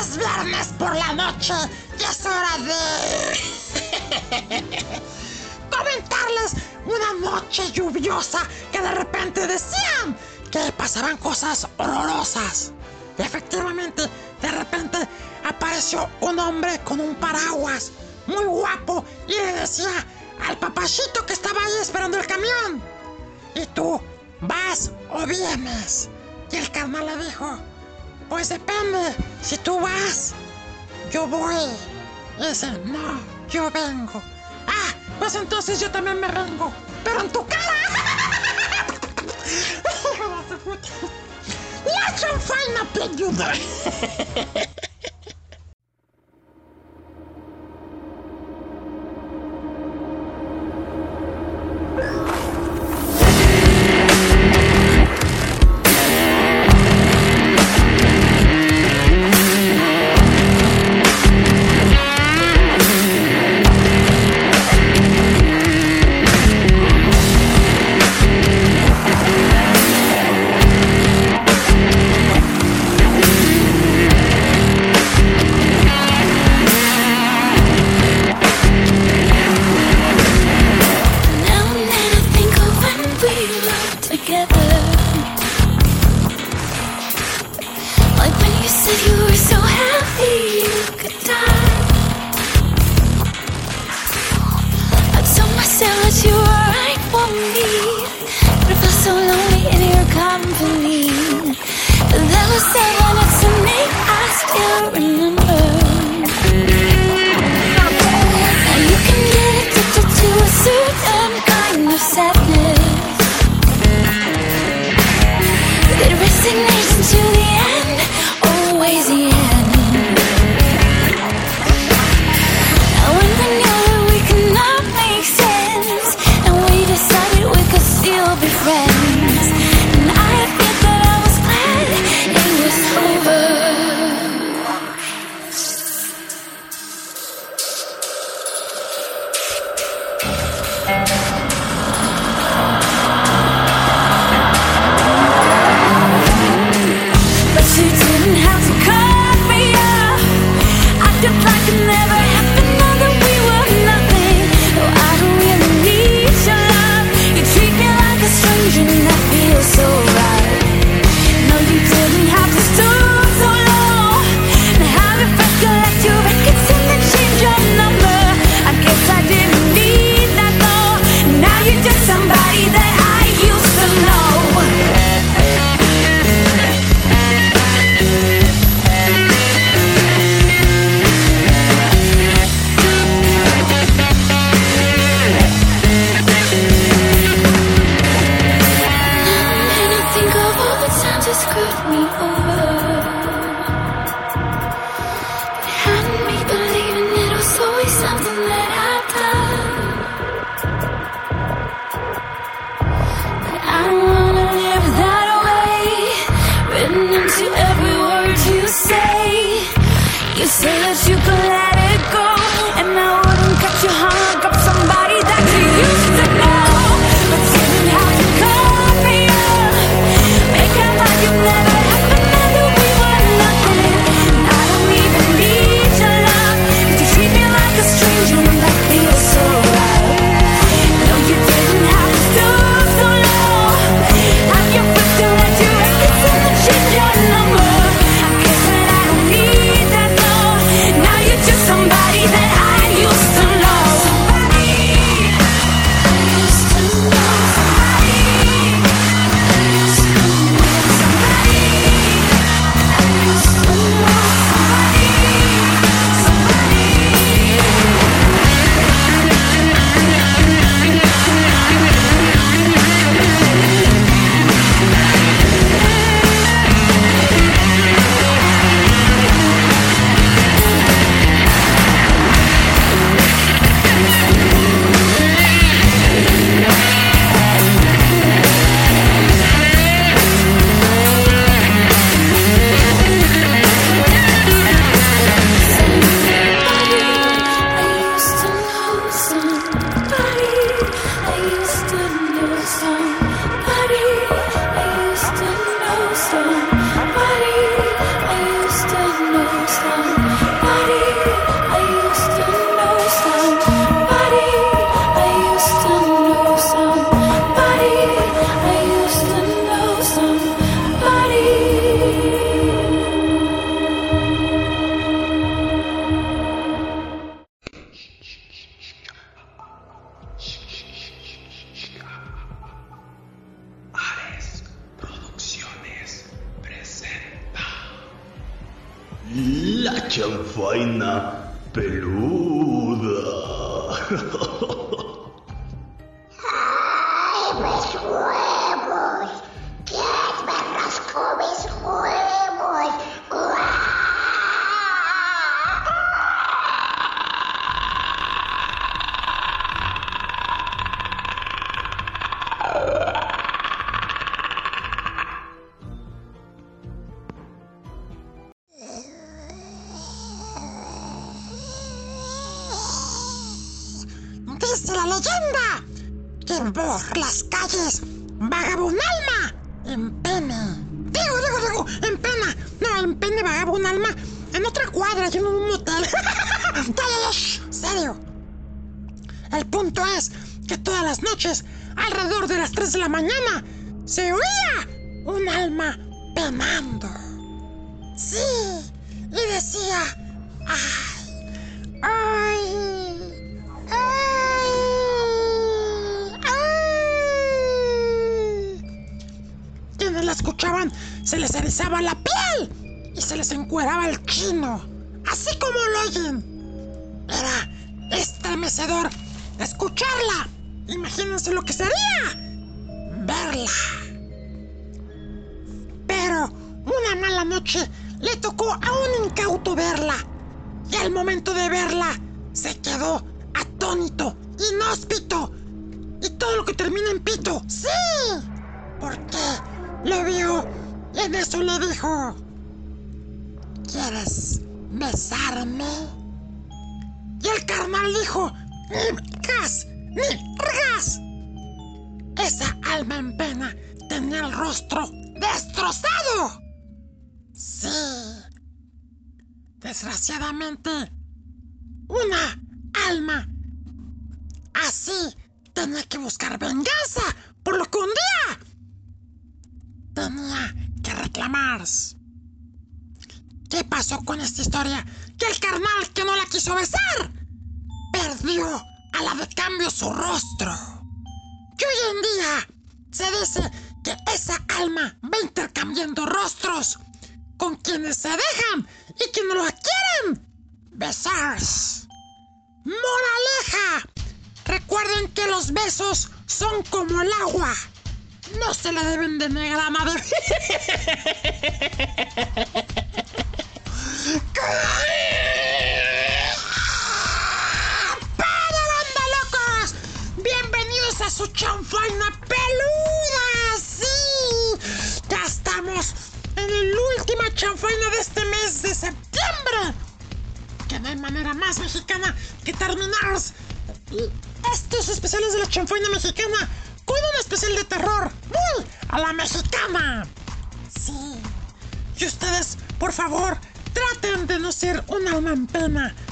Es viernes por la noche y es hora de... comentarles una noche lluviosa que de repente decían que pasaban cosas horrorosas. Y efectivamente, de repente apareció un hombre con un paraguas, muy guapo, y le decía al papachito que estaba ahí esperando el camión. Y tú, vas o vienes. Y el carnal le dijo, pues depende. Si tú vas, yo voy. Dice, no, yo vengo. Ah, pues entonces yo también me vengo. Pero en tu cara. Let's find a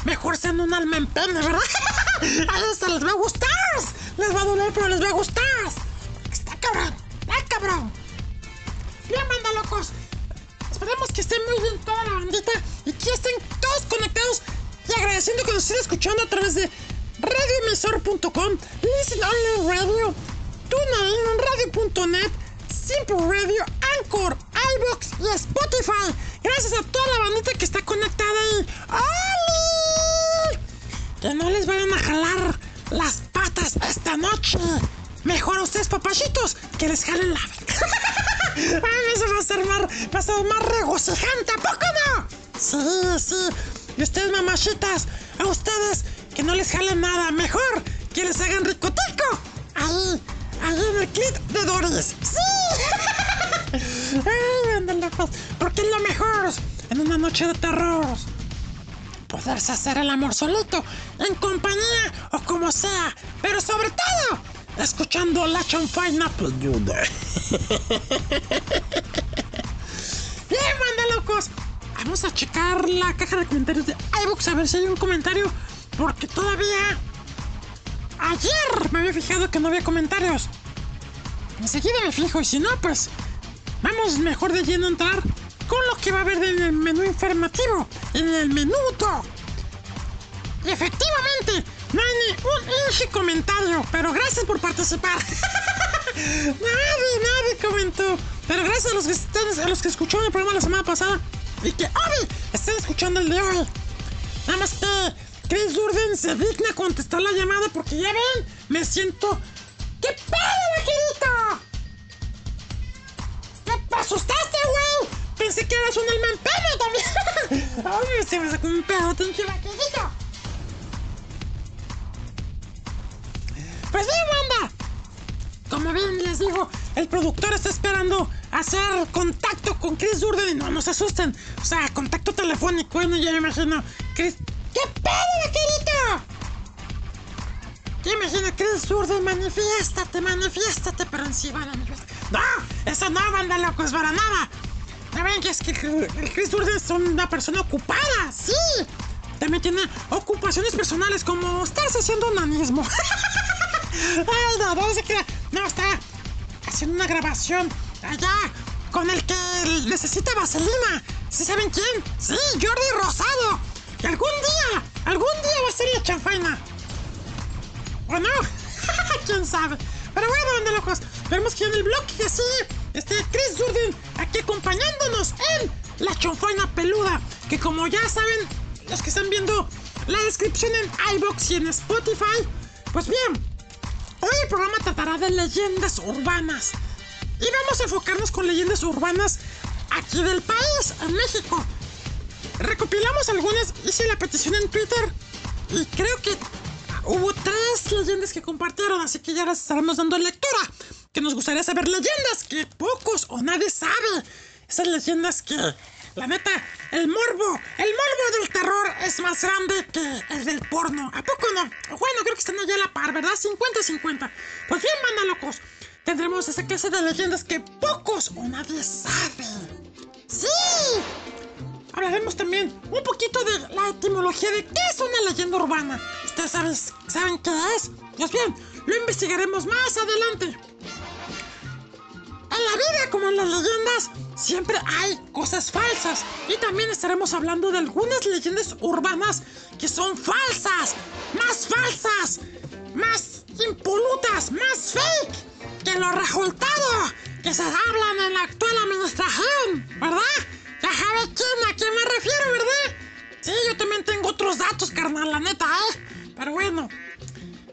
Mejor sean un alma en pena, ¿verdad? en compañía o como sea, pero sobre todo, escuchando la chanfaina Jude. Bien, manda locos. Vamos a checar la caja de comentarios de iBooks a ver si hay un comentario, porque todavía. Ayer me había fijado que no había comentarios. Enseguida me fijo y si no, pues vamos mejor de lleno a entrar con lo que va a haber en el menú informativo, en el menudo. pero gracias por participar. nadie, nadie comentó. Pero gracias a los que están, a los que escucharon el programa la semana pasada y que hoy están escuchando el de hoy. Nada más que Chris Durden se digna contestar la llamada porque ya ven, me siento imagino. Chris, ¿qué pedo, vaquerito? Ya imagino Chris Durden, manifiéstate, manifiéstate, pero encima manifiéstate. No, eso no, banda locos, para nada. Ya ven que es que Chris Durden es una persona ocupada, sí. También tiene ocupaciones personales como estarse haciendo onanismo. Ay, no, no se crea. No, está haciendo una grabación allá con el que necesita vaselina. ¿Sí saben quién? Sí, Jordi Rosado. Vemos que en el blog que así, este Chris Durden aquí acompañándonos en la chanfaina peluda. Que como ya saben, los que están viendo la descripción en iBox y en Spotify, pues bien, Hoy el programa tratará de leyendas urbanas. Y vamos a enfocarnos con leyendas urbanas aquí del país, en México. Recopilamos algunas, hice la petición en Twitter y creo que hubo tres leyendas que compartieron, así que ya las estaremos dando lectura. Nos gustaría saber leyendas que pocos o nadie sabe. Esas leyendas que la neta, el morbo, el morbo del terror es más grande que el del porno. ¿A poco no? Bueno, creo que están allá a la par, ¿verdad? 50-50. Pues bien, manda locos. Tendremos esa clase de leyendas que pocos o nadie sabe. ¡Sí! Hablaremos también un poquito de la etimología de qué es una leyenda urbana. ¿Ustedes saben, saben qué es? Pues bien, lo investigaremos más adelante. La vida, como en las leyendas, siempre hay cosas falsas. Y también estaremos hablando de algunas leyendas urbanas que son falsas, más falsas, más impolutas, más fake que lo resultado que se hablan en la actual administración, ¿verdad? Ya sabes quién, a quién me refiero, ¿verdad? Sí, yo también tengo otros datos, carnal, la neta, ¿eh? Pero bueno.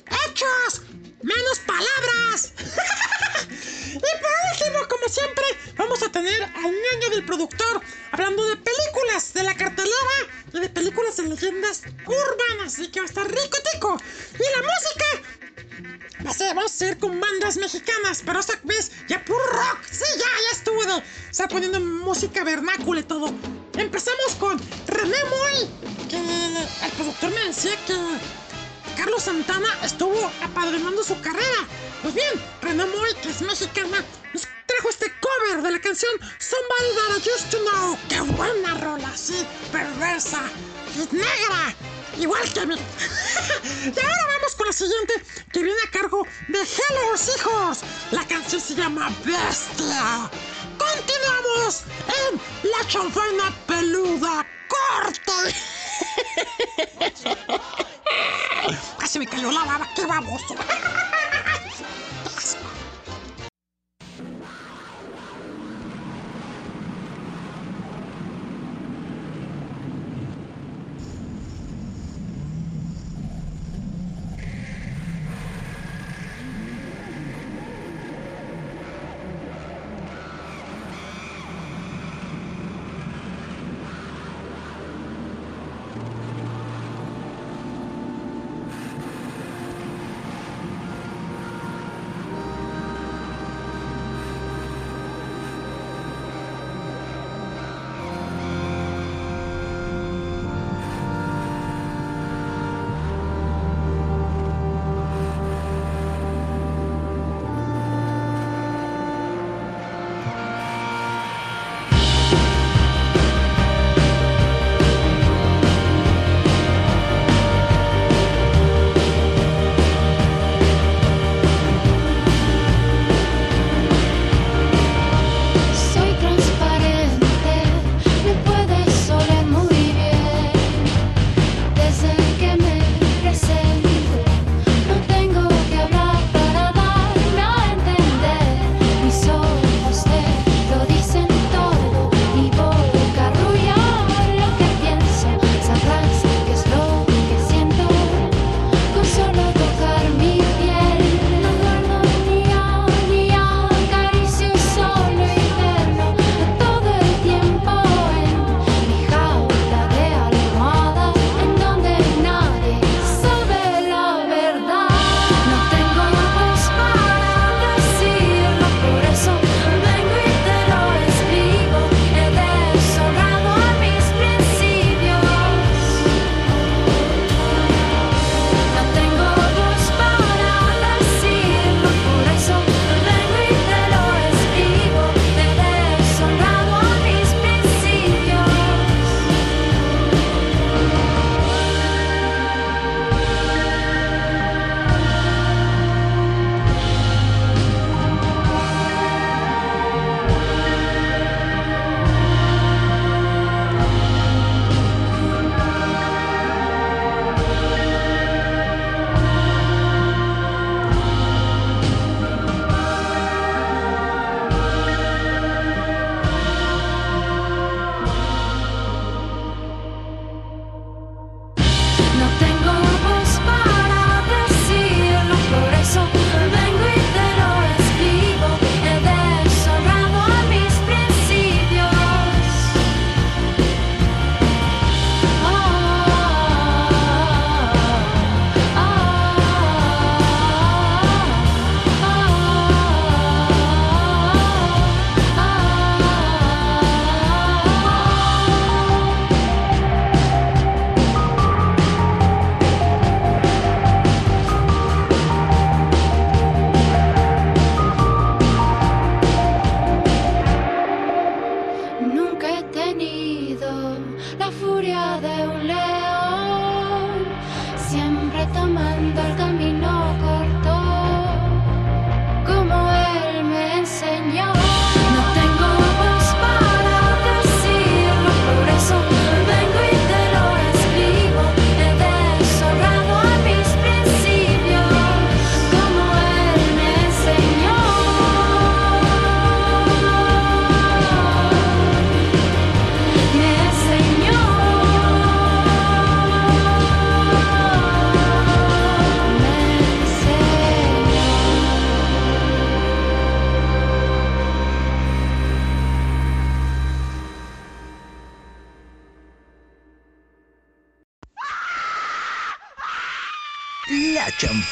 ¡Hechos! ¡Menos palabras! y por último, como siempre, vamos a tener al niño del productor hablando de películas de la cartelera y de películas de leyendas urbanas. Así que va a estar rico, tico. Y la música Va a ser, vamos a con bandas mexicanas, pero esta vez ya puro rock. Sí, ya, ya estuvo de estar poniendo música vernácula y todo. Empezamos con René Moy, que el productor me decía que Carlos Santana estuvo apadrinando su carrera. Pues bien, René Moy, que es mexicana, nos trajo este cover de la canción Somebody That I Used to Know. ¡Qué buena rola! Sí, perversa y negra, igual que mí. y ahora vamos con la siguiente, que viene a cargo de Hello Hijos. La canción se llama Bestia. Continuamos en La Chanfaina Peluda Corte. Casi me cayó la baba, qué baboso.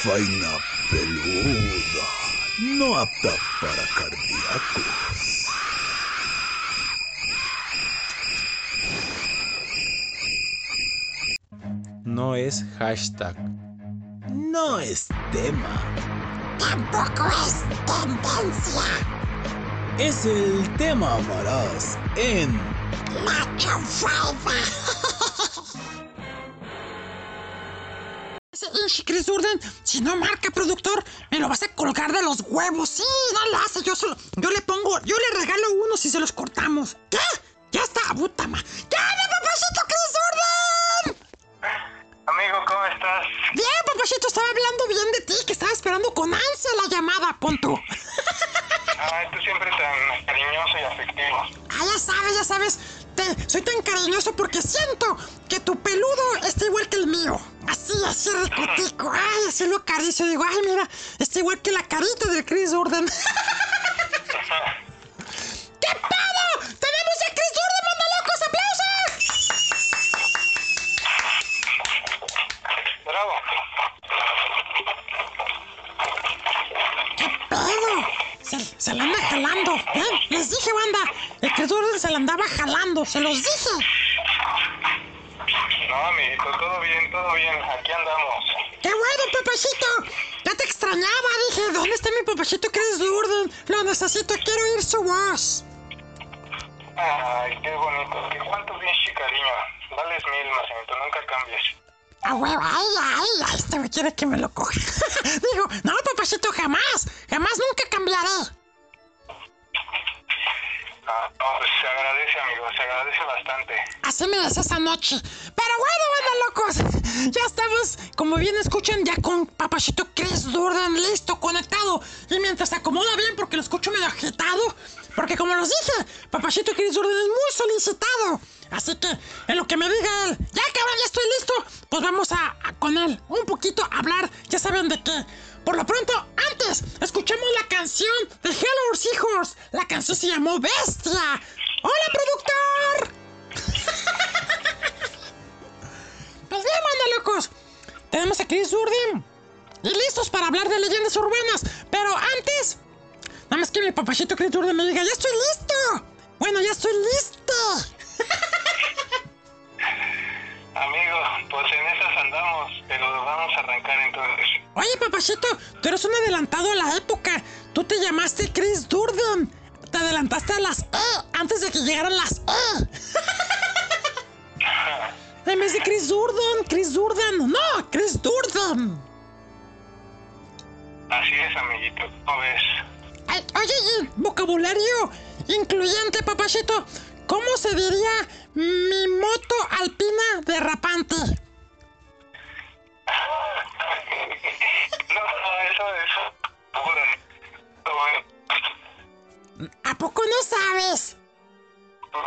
Chanfaina peluda. No apta para cardíacos. No es hashtag. No es tema. Tampoco es tendencia. Es el tema amarás en La chanfaina. Si no marca productor, me lo vas a colgar de los huevos. Sí, no le hace. Yo, solo- yo le pongo, yo le regalo uno si se los cortamos. ¿Qué? Ya está, puta ma. ¡Ya, papacito Chris Durden! Amigo, ¿cómo estás? Bien, papacito, estaba hablando bien de ti, que estaba esperando con ansia la llamada, punto. Ay, tú siempre tan cariñoso y afectivo. Ah, ya sabes, ya sabes. Te, soy tan cariñoso porque siento que tu peludo está igual que el mío. Así, así ricotico. Lo acaricio. Digo, ay, mira, está igual que la carita de Chris Durden. ¿Qué pedo? ¡Tenemos a Chris Durden, manda locos! ¡Aplausos! Bravo. ¿Qué pedo? Se, se la anda jalando. ¿Eh? Les dije, banda. El Chris Durden se la andaba jalando. Se los dije. No, amiguito, todo bien, todo bien. Aquí andamos. ¡Qué bueno, papacito! Ya te extrañaba, dije, ¿dónde está mi papacito Chris Durden? Lo necesito, quiero oír su voz. Ay, qué bonito. ¿Qué cuánto pinche cariño. Vales mil, Macento, nunca cambies. ¡A huevo! ¡Ay, ay, ay! Este me quiere que me lo coja. Digo, no, papacito, jamás, jamás nunca cambiaré. Ah, pues se agradece, amigo, se agradece bastante. Así me esa noche. Pero bueno, banda locos. Ya estamos, como bien escuchan, ya con papachito Chris Durden listo, conectado. Y mientras se acomoda bien, porque lo escucho medio agitado. Porque como los dije, papachito Chris Durden es muy solicitado. Así que, en lo que me diga él, ya cabrón, ya estoy listo, pues vamos a, a con él un poquito a hablar, ya saben de qué. Por lo pronto, antes, escuchemos la canción de Hello Seahorse. La canción se llamó Bestia. ¡Hola, productor! Pues bien, manda locos. Tenemos a Chris Durden. Y listos para hablar de leyendas urbanas. Pero antes, nada más que mi papachito Chris Durden me diga, ¡Ya estoy listo! Bueno, ya estoy listo. Amigo, pues en esas andamos, pero vamos a arrancar entonces. Oye, papachito, tú eres un adelantado a la época. Tú te llamaste Chris Durden. Te adelantaste a las E antes de que llegaran las E. En vez de Chris Durden, Chris Durden. No, Chris Durden. Así es, amiguito, ¿cómo ves? Ay, oye, vocabulario incluyente, papachito. ¿Cómo se diría mi moto alpina derrapante? No, no, eso. Ahora, no, ¿A poco no sabes? no,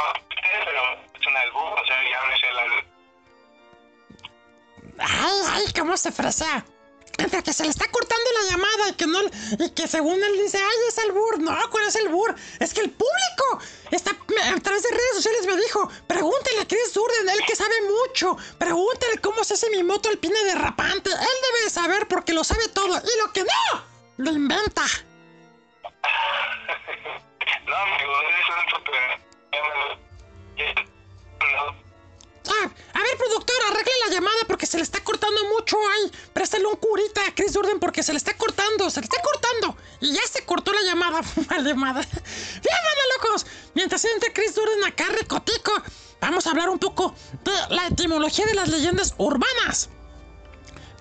pero es un albur, o sea, ya no es el albur. Ay, ay, cómo se fresea. Que se le está cortando la llamada y que no y que según él dice, ay, es el bur. No, ¿cuál es el bur? Es que el público está a través de redes sociales me dijo, pregúntele a Chris Durden, él que sabe mucho. Pregúntele cómo se hace mi moto alpina derrapante. Él debe de saber porque lo sabe todo. Y lo que no, lo inventa. No, amigo, es un a ver, productor, arregle la llamada porque se le está cortando mucho. Ay, préstale un curita a Chris Durden porque se le está cortando, se le está cortando. Y ya se cortó la llamada. Vale, madre. Manda locos. Mientras entra Chris Durden acá, ricotico, vamos a hablar un poco de la etimología de las leyendas urbanas.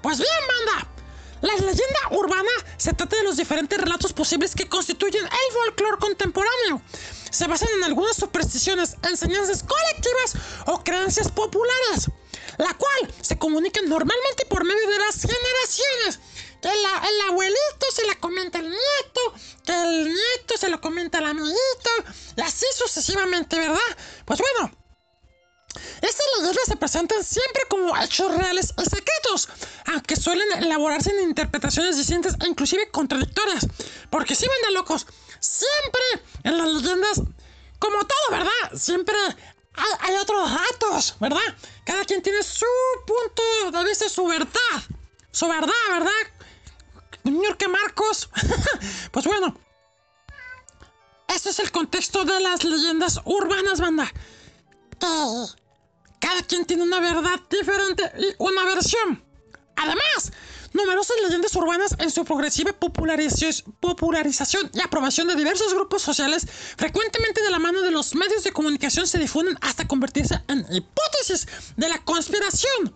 Pues bien, banda. La leyenda urbana se trata de los diferentes relatos posibles que constituyen el folclore contemporáneo. Se basan en algunas supersticiones, enseñanzas colectivas o creencias populares, la cual se comunican normalmente por medio de las generaciones. Que el abuelito se la comenta al nieto, que el nieto se lo comenta al amiguito, y así sucesivamente, ¿verdad? Pues bueno, estas leyendas se presentan siempre como hechos reales y secretos, aunque suelen elaborarse en interpretaciones distintas e inclusive contradictorias. Porque si van de locos, siempre en las leyendas, como todo, ¿verdad? Siempre hay, hay otros datos, ¿verdad? Cada quien tiene su punto de vista, su verdad. su verdad, ¿verdad? Señor que Marcos. pues bueno. Este es el contexto de las leyendas urbanas, banda. Cada quien tiene una verdad diferente y una versión. Además, numerosas leyendas urbanas en su progresiva popularización, popularización y aprobación de diversos grupos sociales, frecuentemente de la mano de los medios de comunicación, se difunden hasta convertirse en hipótesis de la conspiración.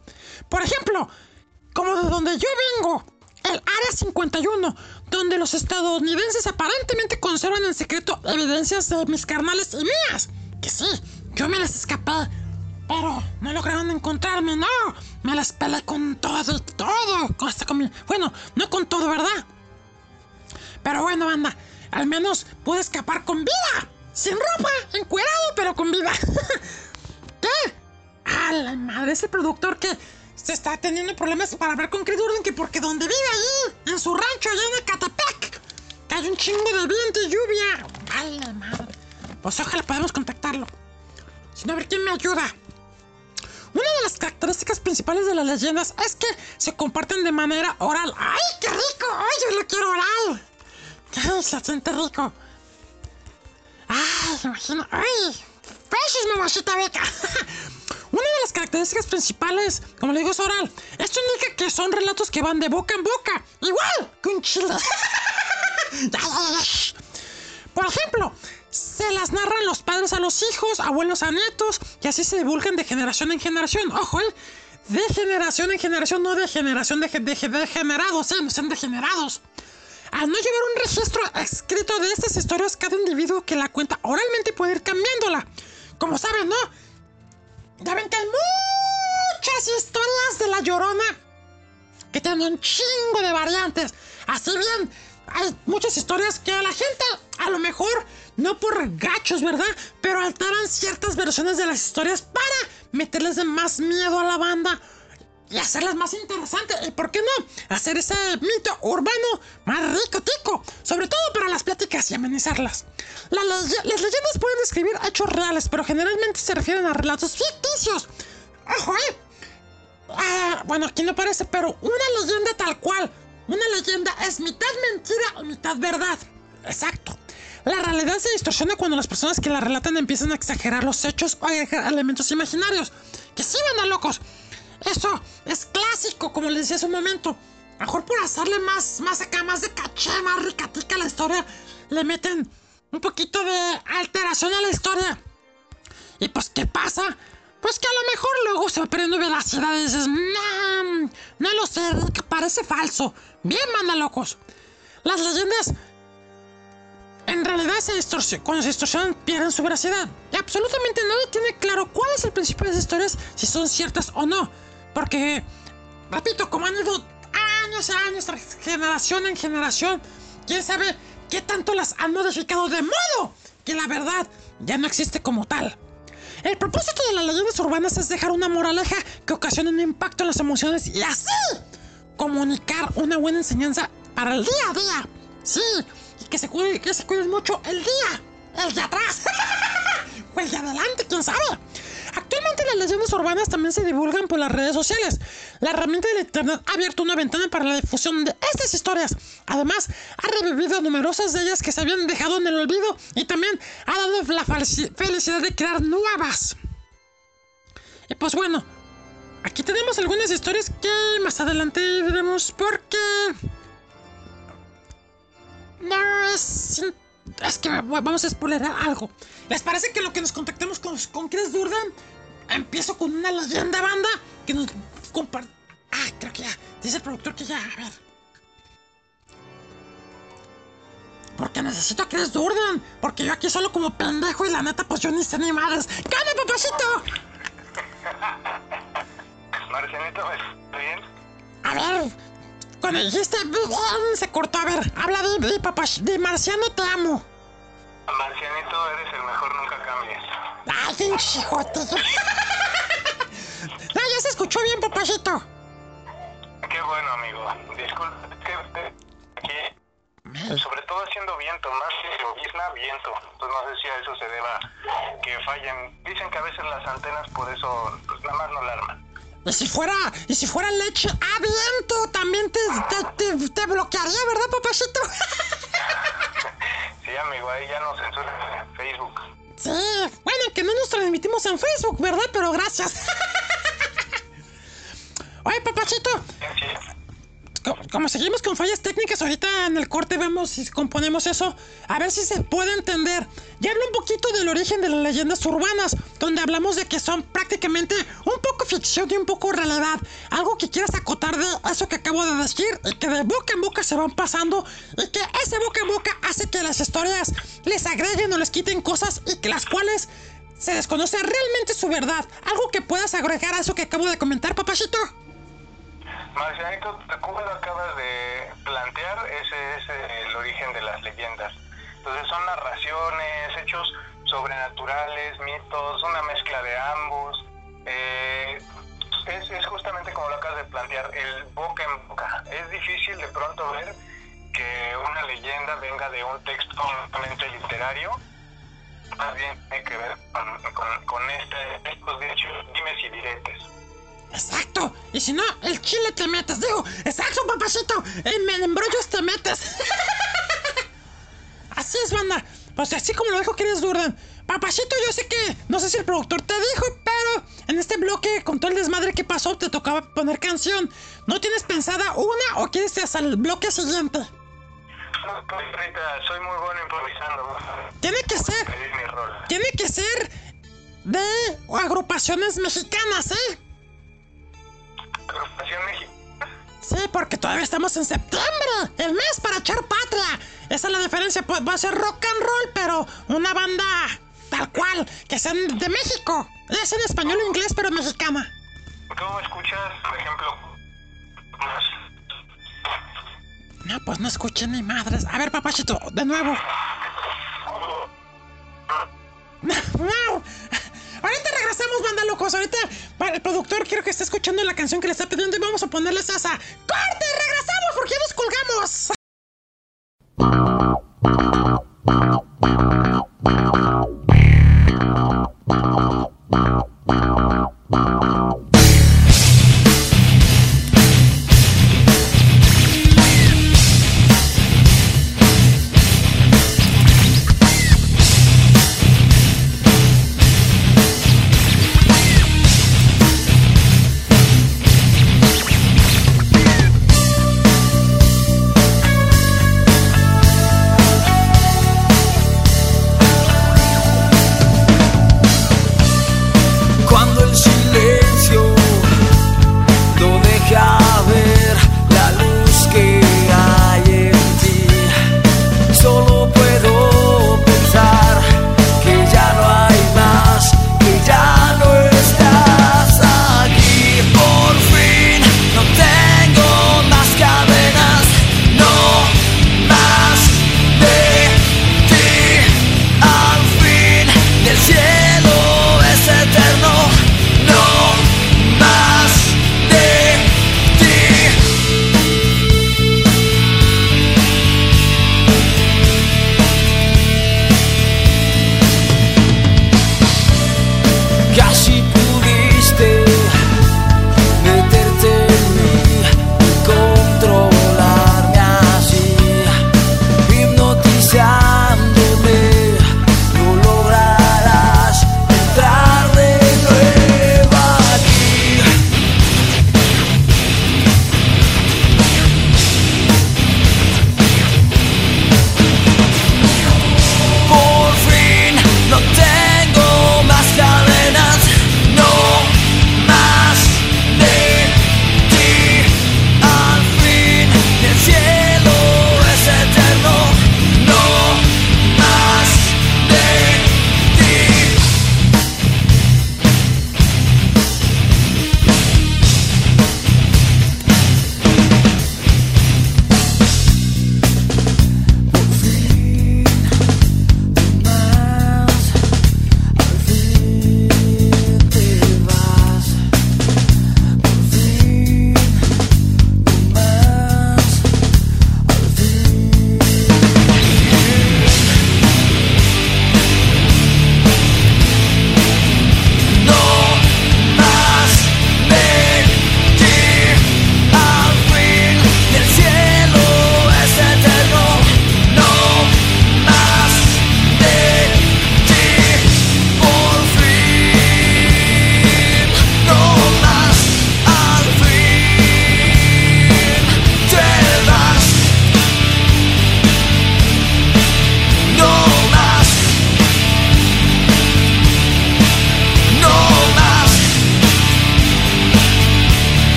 Por ejemplo, como de donde yo vengo, el Área 51, donde los estadounidenses aparentemente conservan en secreto evidencias de mis carnales y mías. Que sí, yo me las escapé, pero no lograron encontrarme, no. Me las peleé con todo todo. Hasta con mi... Bueno, no con todo, ¿verdad? Pero bueno, banda, al menos pude escapar con vida. Sin ropa, encuerado, pero con vida. ¿Qué? A la madre, ese productor que se está teniendo problemas para hablar con Chris Durden, que porque donde vive ahí, en su rancho allá en Ecatepec, que hay un chingo de viento y lluvia. A la madre. Pues ojalá podamos contactarlo. Si no, a ver quién me ayuda. Una de las características principales de las leyendas es que se comparten de manera oral. ¡Ay, qué rico! ¡Ay, yo lo quiero oral! ¡Ay, se siente rico! ¡Ay, imagino! ¡Ay! ¡Precious, mamacita beca! Una de las características principales, como le digo, es oral. Esto indica que son relatos que van de boca en boca. Igual que un chile. Por ejemplo, se las narran los padres a los hijos, abuelos a nietos, y así se divulgan de generación en generación. Ojo, ¿eh? De generación en generación, no de generación de, de, de degenerados, ¿eh? No sean degenerados. Al no llevar un registro escrito de estas historias, cada individuo que la cuenta oralmente puede ir cambiándola. Como saben, ¿no? Ya ven que hay muchas historias de la llorona que tienen un chingo de variantes. Así bien, hay muchas historias que a la gente, a lo mejor, no por gachos, ¿verdad? Pero alteran ciertas versiones de las historias para meterles más miedo a la banda y hacerlas más interesantes. ¿Y por qué no? Hacer ese mito urbano más rico, tico. Sobre todo para las pláticas y amenizarlas. Las leyendas pueden describir hechos reales, pero generalmente se refieren a relatos ficticios. ¡Ojo, eh! Ah, bueno, aquí no parece, pero una leyenda tal cual. Una leyenda es mitad mentira y mitad verdad. Exacto. La realidad se distorsiona cuando las personas que la relatan empiezan a exagerar los hechos o agregar elementos imaginarios. Que sí van a locos. Eso es clásico, como les decía hace un momento. Mejor por hacerle más, más acá, más de caché, más ricatica a la historia, le meten un poquito de alteración a la historia. Y pues, ¿qué pasa? Pues que a lo mejor luego se va perdiendo veracidad y dices, no, no lo sé, parece falso. Bien, manda locos. Las leyendas en realidad se distorsionan, cuando se distorsionan pierden su veracidad. Y absolutamente nadie tiene claro cuál es el principio de las historias, si son ciertas o no. Porque, repito, como han ido años y años, generación en generación, quién sabe qué tanto las han modificado de modo que la verdad ya no existe como tal. El propósito de las leyendas urbanas es dejar una moraleja que ocasione un impacto en las emociones y así comunicar una buena enseñanza para el día a día. Sí, y que se cuide, que se cuiden mucho el día, el de atrás, o el de adelante, quién sabe. Actualmente las leyendas urbanas también se divulgan por las redes sociales. La herramienta del internet ha abierto una ventana para la difusión de estas historias. Además, ha revivido numerosas de ellas que se habían dejado en el olvido y también ha dado la felici- felicidad de crear nuevas. Y pues bueno, aquí tenemos algunas historias que más adelante veremos porque... No es... Es que vamos a spoilerar algo. ¿Les parece que lo que nos contactemos con, con Chris Durden? Empiezo con una leyenda banda que nos comparte. Ah, creo que ya. Dice el productor que ya. A ver. Porque necesito a Chris Durden. Porque yo aquí solo como pendejo y la neta, pues yo ni sé ni madres. ¡Gane, papacito! ¿estás bien? A ver. Cuando dijiste se cortó. A ver, habla de, de, papach- de Marciano, te amo. Marcianito, eres el mejor, nunca cambies. Ay, pinche. No, ya se escuchó bien, papacito. Qué bueno, amigo. Disculpe, es que aquí, sobre todo haciendo viento, más que llovizna, viento. Pues no sé si a eso se deba que fallen. Dicen que a veces las antenas por eso, pues nada más no alarman. Y si fuera, y si fuera leche a viento, también te, te, te- te bloquearía, ¿verdad, papacito? Sí, amigo, ahí ya nos censuran en Facebook. Sí, bueno, que no nos transmitimos en Facebook, ¿verdad? Pero gracias. Oye, papacito, Sí, co- como seguimos con fallas técnicas, ahorita en el corte vemos si componemos eso, a ver si se puede entender. Ya hablo un poquito del origen de las leyendas urbanas, donde hablamos de que son prácticamente un poco ficción y un poco realidad. Algo que quieras acotar de eso que acabo de decir y que de boca en boca se van pasando y que ese boca en boca hace que las historias les agreguen o les quiten cosas y que las cuales se desconoce realmente su verdad. Algo que puedas agregar a eso que acabo de comentar, papacito. Marcianito, como lo acabas de plantear, ese es eh, el origen de las leyendas. Entonces son narraciones, hechos sobrenaturales, mitos, una mezcla de ambos. Eh, es, es justamente como lo acabas de plantear, el boca en boca. Es difícil de pronto ver que una leyenda venga de un texto completamente literario. Más bien tiene que ver con, con, con este, estos dichos, dimes y diretes. Exacto. Y si no, el chile te metes. Digo, exacto, papacito. En me- embrollos te metes. así es, banda. Pues así como lo dijo Chris Durden. Papacito, yo sé que, no sé si el productor te dijo, pero en este bloque, con todo el desmadre que pasó, te tocaba poner canción. ¿No tienes pensada una o quieres hasta el bloque siguiente? No, pues, ahorita soy muy bueno improvisando. Tiene que ser, tiene que ser de agrupaciones mexicanas, ¿eh? Agrupación mexicana. Sí, porque todavía estamos en septiembre, el mes para echar patria. Esa es la diferencia, pues va a ser rock and roll, pero una banda tal cual, que sean de México. Es en español o inglés, pero mexicana. ¿Cómo escuchas, por ejemplo? No, pues no escuché ni madres. A ver, papachito, de nuevo. ¡Wow! Ahorita regresamos, banda locos. Ahorita el productor quiero que esté escuchando la canción que le está pidiendo y vamos a ponerles esa. ¡Corte! ¡Regresamos! Porque ya nos colgamos.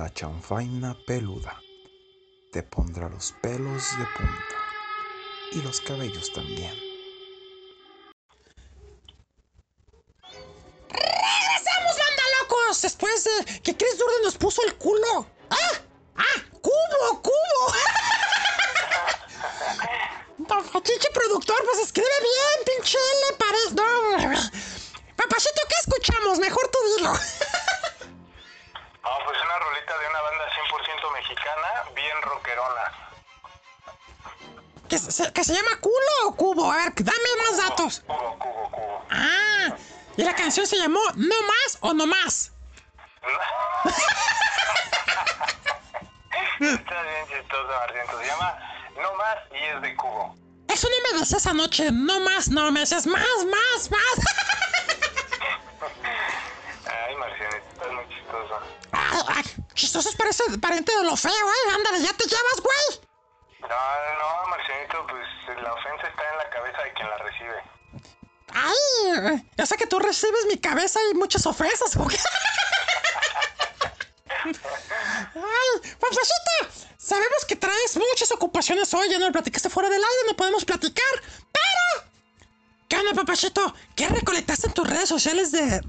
La chanfaina peluda te pondrá los pelos de punta y los cabellos también. ¡Regresamos, banda locos! Después de que Chris Durden nos puso el culo. ¡Ah! ¡Ah! ¡Cubo! ¡Cubo! No, Chiche productor, pues escribe bien, pinche le parece. No. Papacito, ¿qué escuchamos? Mejor tú dilo. No, pues una rolita de una banda 100% mexicana, bien rockerona. ¿Que se, que se llama culo o cubo? A ver, dame más datos. Cubo, cubo, cubo. Ah, y la canción se llamó No más o No más. Está bien chistoso, Marciento. Se llama No Más y es de cubo. Eso no me decías anoche. No más, no me decías más, más, más. Ay, Marcianito, estás muy chistoso. Ay, ay, chistoso es parece pariente de lo feo, ¿eh? Ándale, ya te llevas, güey. No, no, Marcianito, pues la ofensa está en la cabeza de quien la recibe. Ay, ya sé que tú recibes mi cabeza y muchas ofensas, güey. Ay, papacita, sabemos que traes muchas ocupaciones hoy, ya no lo platicaste fuera del aire, no podemos platicar, pero... ¿Qué onda, papachito? ¿Qué recolectaste en tus redes sociales de,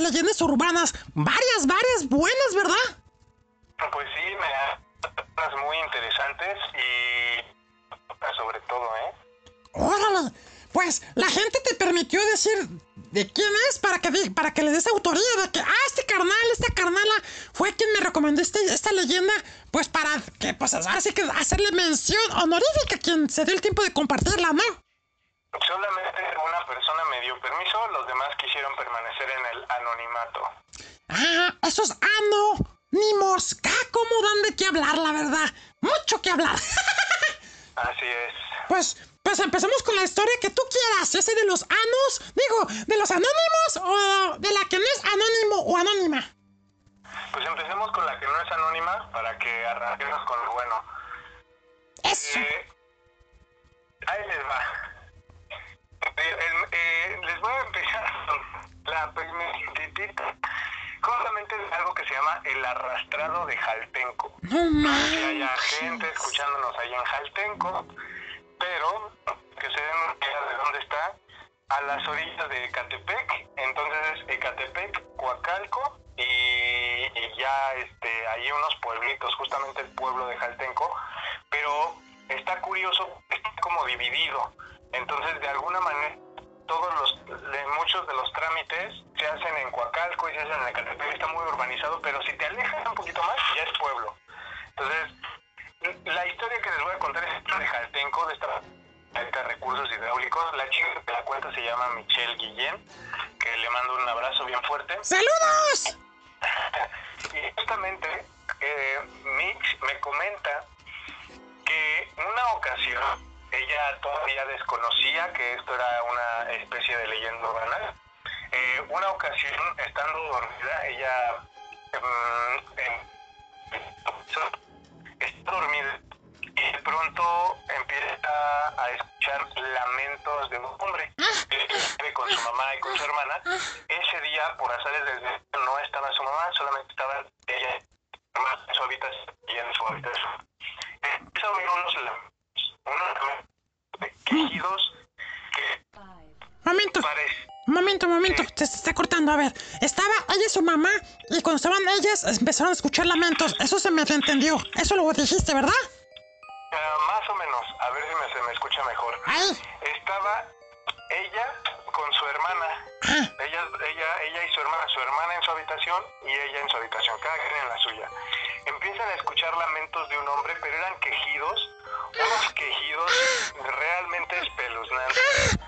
leyendas urbanas? Varias, varias buenas, ¿verdad? Pues sí, me da muy interesantes y sobre todo, ¿eh? Órale, pues la gente te permitió decir de quién es para que, para que le des autoría de que, ah, este carnal, esta carnala fue quien me recomendó este- esta leyenda, pues para que, pues así que hacerle mención honorífica a quien se dio el tiempo de compartirla, ¿no? Solamente una persona me dio permiso, los demás quisieron permanecer en el anonimato. Ah, esos anónimos, ah, cómo dan de qué hablar, la verdad, mucho que hablar. Así es. Pues, pues empecemos con la historia que tú quieras, ese de los anos, digo, de los anónimos o de la que no es anónimo o anónima. Pues empecemos con la que no es anónima para que arranquemos con lo bueno. Eso. Eh, ahí les va. Eh, eh, les voy a empezar la primeritita. Justamente algo que se llama el arrastrado de Jaltenco. No si haya gente escuchándonos ahí en Jaltenco, pero que se den idea de dónde está, a las orillas de Ecatepec, entonces es Ecatepec, Coacalco y, y ya este, hay unos pueblitos, justamente el pueblo de Jaltenco, pero está curioso, está como dividido, entonces de alguna manera todos los, de muchos de los trámites se hacen en Coacalco y se hacen en Ecatepec, está muy urbanizado, pero si te alejas un poquito más, ya es pueblo. Entonces, la historia que les voy a contar es de Jaltenco, de esta de recursos hidráulicos. La chica que la cuenta se llama Michelle Guillén, que le mando un abrazo bien fuerte. ¡Saludos! Y justamente eh, Mitch me comenta que una ocasión ella todavía desconocía que esto era una especie de leyenda urbana. Eh, una ocasión, estando dormida, ella en- está dormida y de pronto empieza a escuchar lamentos de un hombre que con su mamá y con su hermana. Ese día, por azares del no estaba su mamá, solamente estaba ella en su habitación y en su habitación. Empieza a oír unos lamentos que Momento, parece momento, momento, se está cortando. A ver, estaba ella y su mamá, y cuando estaban ellas empezaron a escuchar lamentos. Eso se me entendió. Eso lo dijiste, ¿verdad? Ah, más o menos, a ver si me, se me escucha mejor. Ay, Estaba ah, Ella, ella, y su hermana, su hermana en su habitación y ella en su habitación, cada quien en la suya. Empiezan a escuchar lamentos de un hombre, pero eran quejidos, unos quejidos realmente espeluznantes.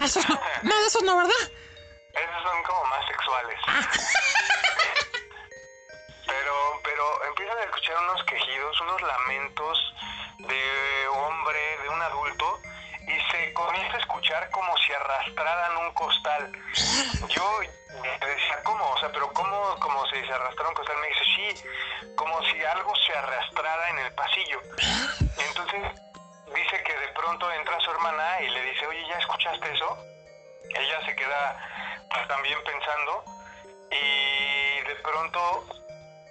esos no, no, esos no, ¿verdad? Esos son como más sexuales. Pero, pero empiezan a escuchar unos quejidos, unos lamentos de hombre, de un adulto, y se comienza a escuchar como si arrastraran un costal. Yo decía, ¿cómo? O sea, pero ¿cómo como si se arrastrara un costal? Me dice, sí, como si algo se arrastrara en el pasillo. Entonces dice que de pronto entra su hermana y le dice, oye, ¿ya escuchaste eso? Ella se queda pues, también pensando y de pronto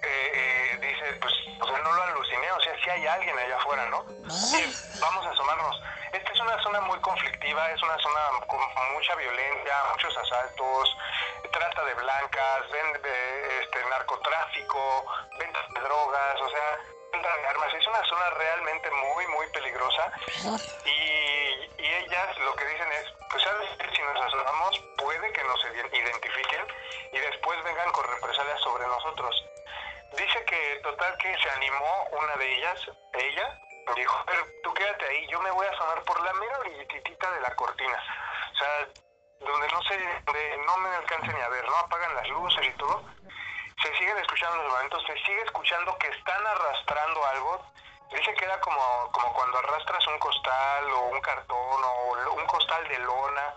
eh, eh, dice, pues, o sea, no lo aluciné, o sea, sí hay alguien allá afuera, ¿no? Sí, vamos a asomarnos. Esta es una zona muy conflictiva, es una zona con mucha violencia, muchos asaltos, trata de blancas, vende, eh, este, narcotráfico, venta de drogas, o sea, venta de armas. Es una zona realmente muy, muy peligrosa. Y, y ellas lo que dicen es, pues sabes, si nos asomamos puede que nos ide- identifiquen y después vengan con represalias sobre nosotros. Dice que total que se animó una de ellas, ella, dijo, pero tú quédate ahí, yo me voy a asomar por la mera orillitita de la cortina. O sea, donde no sé, donde no me alcance ni a ver, ¿no? Apagan las luces y todo. Se siguen escuchando los momentos, se sigue escuchando que están arrastrando algo. Dice que era como, como cuando arrastras un costal o un cartón o un costal de lona.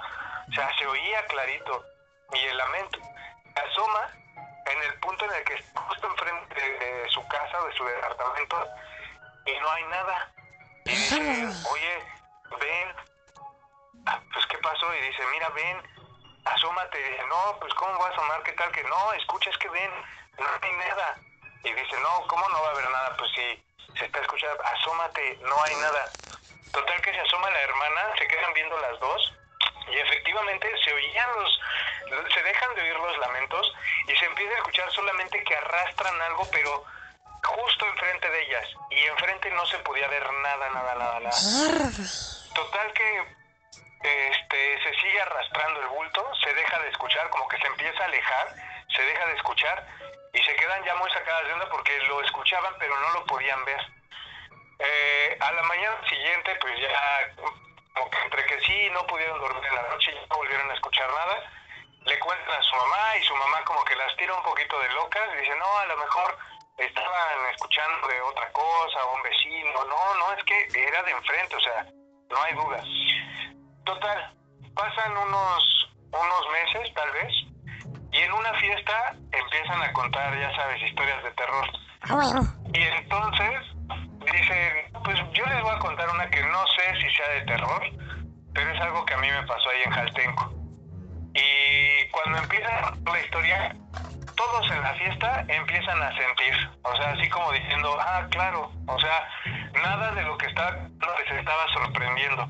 O sea, se oía clarito. Y el lamento. Asoma en el punto en el que está justo enfrente de, su casa o de su departamento y no hay nada. Y dice, oye, ven. Ah, pues, ¿qué pasó? Y dice, mira, ven, asómate. Y dice, no, pues, ¿cómo voy a asomar? ¿Qué tal que no? Escucha, es que ven, no hay nada. Y dice, no, ¿cómo no va a haber nada? Pues, si se está escuchando, asómate, no hay nada. Total que se asoma la hermana, se quedan viendo las dos y efectivamente se oían los, se dejan de oír los lamentos y se empieza a escuchar solamente que arrastran algo, pero justo enfrente de ellas y enfrente no se podía ver nada, nada, nada, nada. Total que este, se sigue arrastrando el bulto, se deja de escuchar, como que se empieza a alejar, se deja de escuchar y se quedan ya muy sacadas de onda porque lo escuchaban pero no lo podían ver. Eh, a la mañana siguiente, pues ya, como que entre que sí, no pudieron dormir en la noche y no volvieron a escuchar nada, le cuentan a su mamá y su mamá como que las tira un poquito de locas y dice, no, a lo mejor estaban escuchando de otra cosa, un vecino, no, no, es que era de enfrente, o sea, no hay duda. Total, pasan unos, unos meses tal vez y en una fiesta empiezan a contar, ya sabes, historias de terror. Ah. Y entonces dicen, pues yo les voy a contar una que no sé si sea de terror, pero es algo que a mí me pasó ahí en Jaltenco. Y cuando empieza la historia, todos en la fiesta empiezan a sentir, o sea, así como diciendo, ah, claro, o sea, nada de lo que está, les estaba sorprendiendo.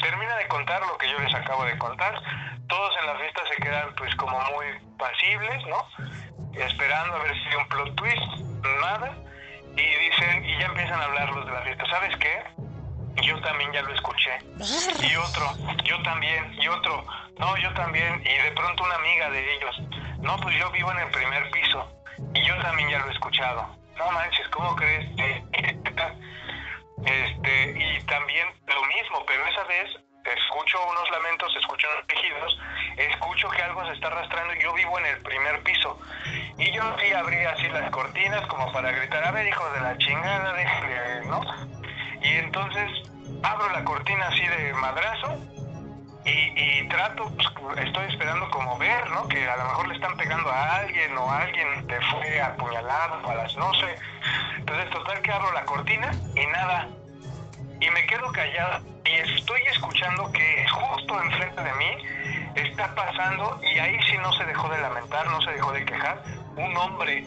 Termina de contar lo que yo les acabo de contar, todos en la fiesta se quedan pues como muy pasibles, ¿no? Esperando a ver si hay un plot twist, nada, y dicen, y ya empiezan a hablar los de la fiesta, ¿sabes qué? Yo también ya lo escuché. Y otro, yo también, y otro, no, yo también, y de pronto una amiga de ellos, no, pues yo vivo en el primer piso, y yo también ya lo he escuchado. No manches, ¿cómo crees? Este, y también lo mismo, pero esa vez escucho unos lamentos, escucho unos quejidos, escucho que algo se está arrastrando yo vivo en el primer piso. Y yo sí abrí así las cortinas como para gritar, a ver, hijos de la chingada, déjenle, ¿no? Y entonces abro la cortina así de madrazo y, trato, pues, estoy esperando como ver, ¿no? Que a lo mejor le están pegando a alguien o alguien te fue apuñalado a las no sé. Entonces, total que abro la cortina y nada. Y me quedo callado y estoy escuchando que justo enfrente de mí está pasando y ahí sí no se dejó de lamentar, no se dejó de quejar, un hombre.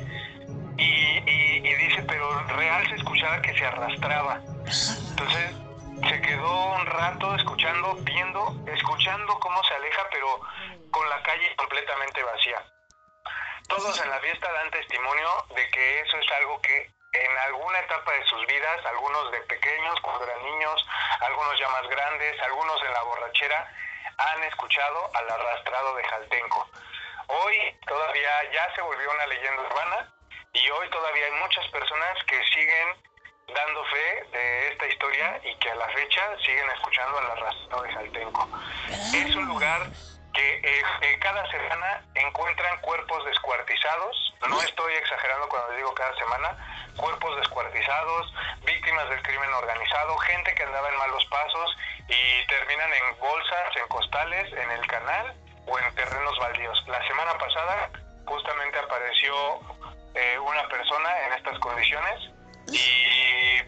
Y, y- y dice, pero real se escuchaba que se arrastraba. Entonces se quedó un rato escuchando, viendo, escuchando cómo se aleja, pero con la calle completamente vacía. Todos en la fiesta dan testimonio de que eso es algo que en alguna etapa de sus vidas, algunos de pequeños, cuando eran niños, algunos ya más grandes, algunos en la borrachera, han escuchado al arrastrado de Jaltenco. Hoy todavía ya se volvió una leyenda urbana y hoy todavía hay muchas personas que siguen dando fe de esta historia y que a la fecha siguen escuchando al arrastrado de Jaltenco. Es un lugar que eh, eh, cada semana encuentran cuerpos descuartizados, no estoy exagerando cuando digo cada semana, cuerpos descuartizados, víctimas del crimen organizado, gente que andaba en malos pasos y terminan en bolsas, en costales, en el canal o en terrenos baldíos. La semana pasada justamente apareció eh, una persona en estas condiciones y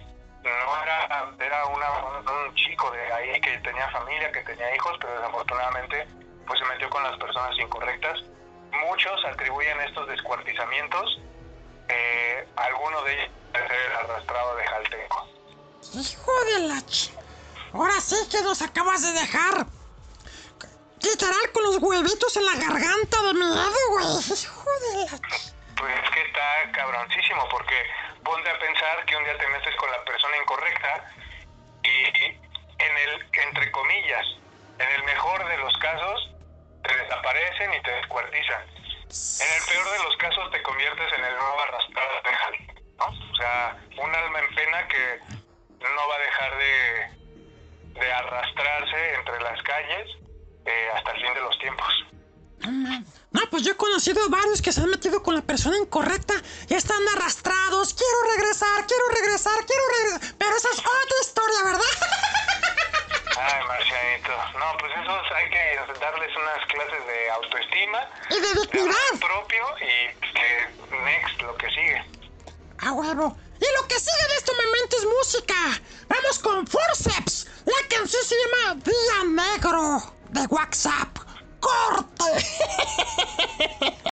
no era, era una, un, chico de ahí que tenía familia, que tenía hijos, pero desafortunadamente pues se metió con las personas incorrectas. muchos atribuyen estos descuartizamientos, eh, alguno de ellos ser el arrastrado de Jaltenco. Hijo de la ch... Ahora sí que nos acabas de dejar. Literal con los huevitos en la garganta de miedo, güey. Hijo de la ch... Pues es que está cabroncísimo, porque ponte a pensar que un día te metes con la persona incorrecta y en el, entre comillas, en el mejor de los casos, te desaparecen y te descuartizan. En el peor de los casos te conviertes en el nuevo arrastrado de ¿no? O sea, un alma en pena que no va a dejar de, de arrastrarse entre las calles eh, hasta el fin de los tiempos. No, pues yo he conocido varios que se han metido con la persona incorrecta y están arrastrados. Quiero regresar, quiero regresar, quiero regresar. Pero esa es otra historia, ¿verdad? Ay, Marcianito. No, pues esos hay que darles unas clases de autoestima, Y de dignidad. propio y que next, lo que sigue. A huevo. Y lo que sigue de este momento es música. Vamos con Forceps. La canción se llama Día Negro de WhatsApp. ¡Corte!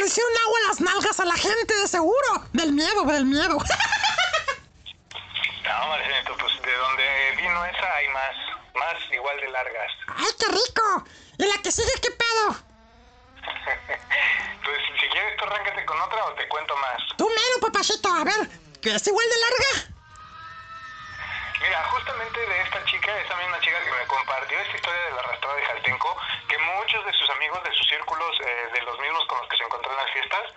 le hicieron agua a las nalgas a la gente, de seguro. Del miedo, del miedo. No, Marcelito, pues de donde vino esa hay más, más igual de largas. Ay, qué rico. ¿Y la que sigue qué pedo? Pues si quieres tú arráncate con otra o te cuento más. Tú mero, papachito. A ver, ¿que es igual de larga? Mira, justamente de esta chica, esa misma chica que me compartió esta historia de la arrastrada de Jaltenco, que muchos de sus amigos, de sus círculos, eh, de los mismos con los que se encontró en las fiestas,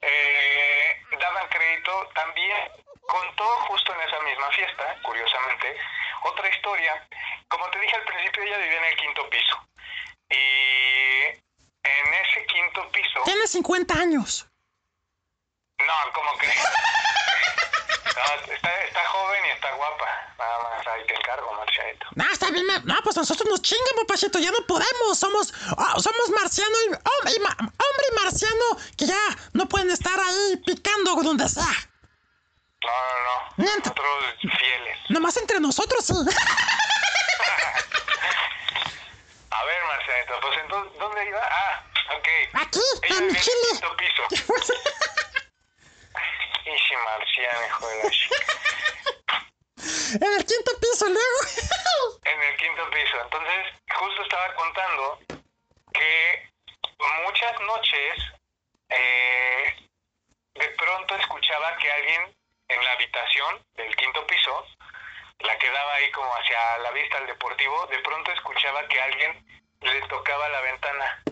eh, daban crédito, también contó justo en esa misma fiesta, curiosamente, otra historia. Como te dije al principio, ella vivía en el quinto piso. Y en ese quinto piso... Tiene 50 años. No, ¿cómo crees? No, está, está joven y está guapa. Nada más ahí te encargo, Marcianito. No, está bien. No, pues nosotros nos chingan, papachito. Ya no podemos. Somos, ah, somos marciano y, y ma- hombre y marciano que ya no pueden estar ahí picando donde sea. No, no, no. Miento. Nosotros fieles. Nomás entre nosotros, sí. A ver, Marcianito, pues entonces, ¿dónde iba? Ah, ok. Aquí, Ella en Chile. el quinto piso. Marciano, hijo de la chica. en el quinto piso, luego. En el quinto piso. Entonces, justo estaba contando que muchas noches eh, de pronto escuchaba que alguien en la habitación del quinto piso, la que daba ahí como hacia la vista al deportivo, de pronto escuchaba que alguien le tocaba la ventana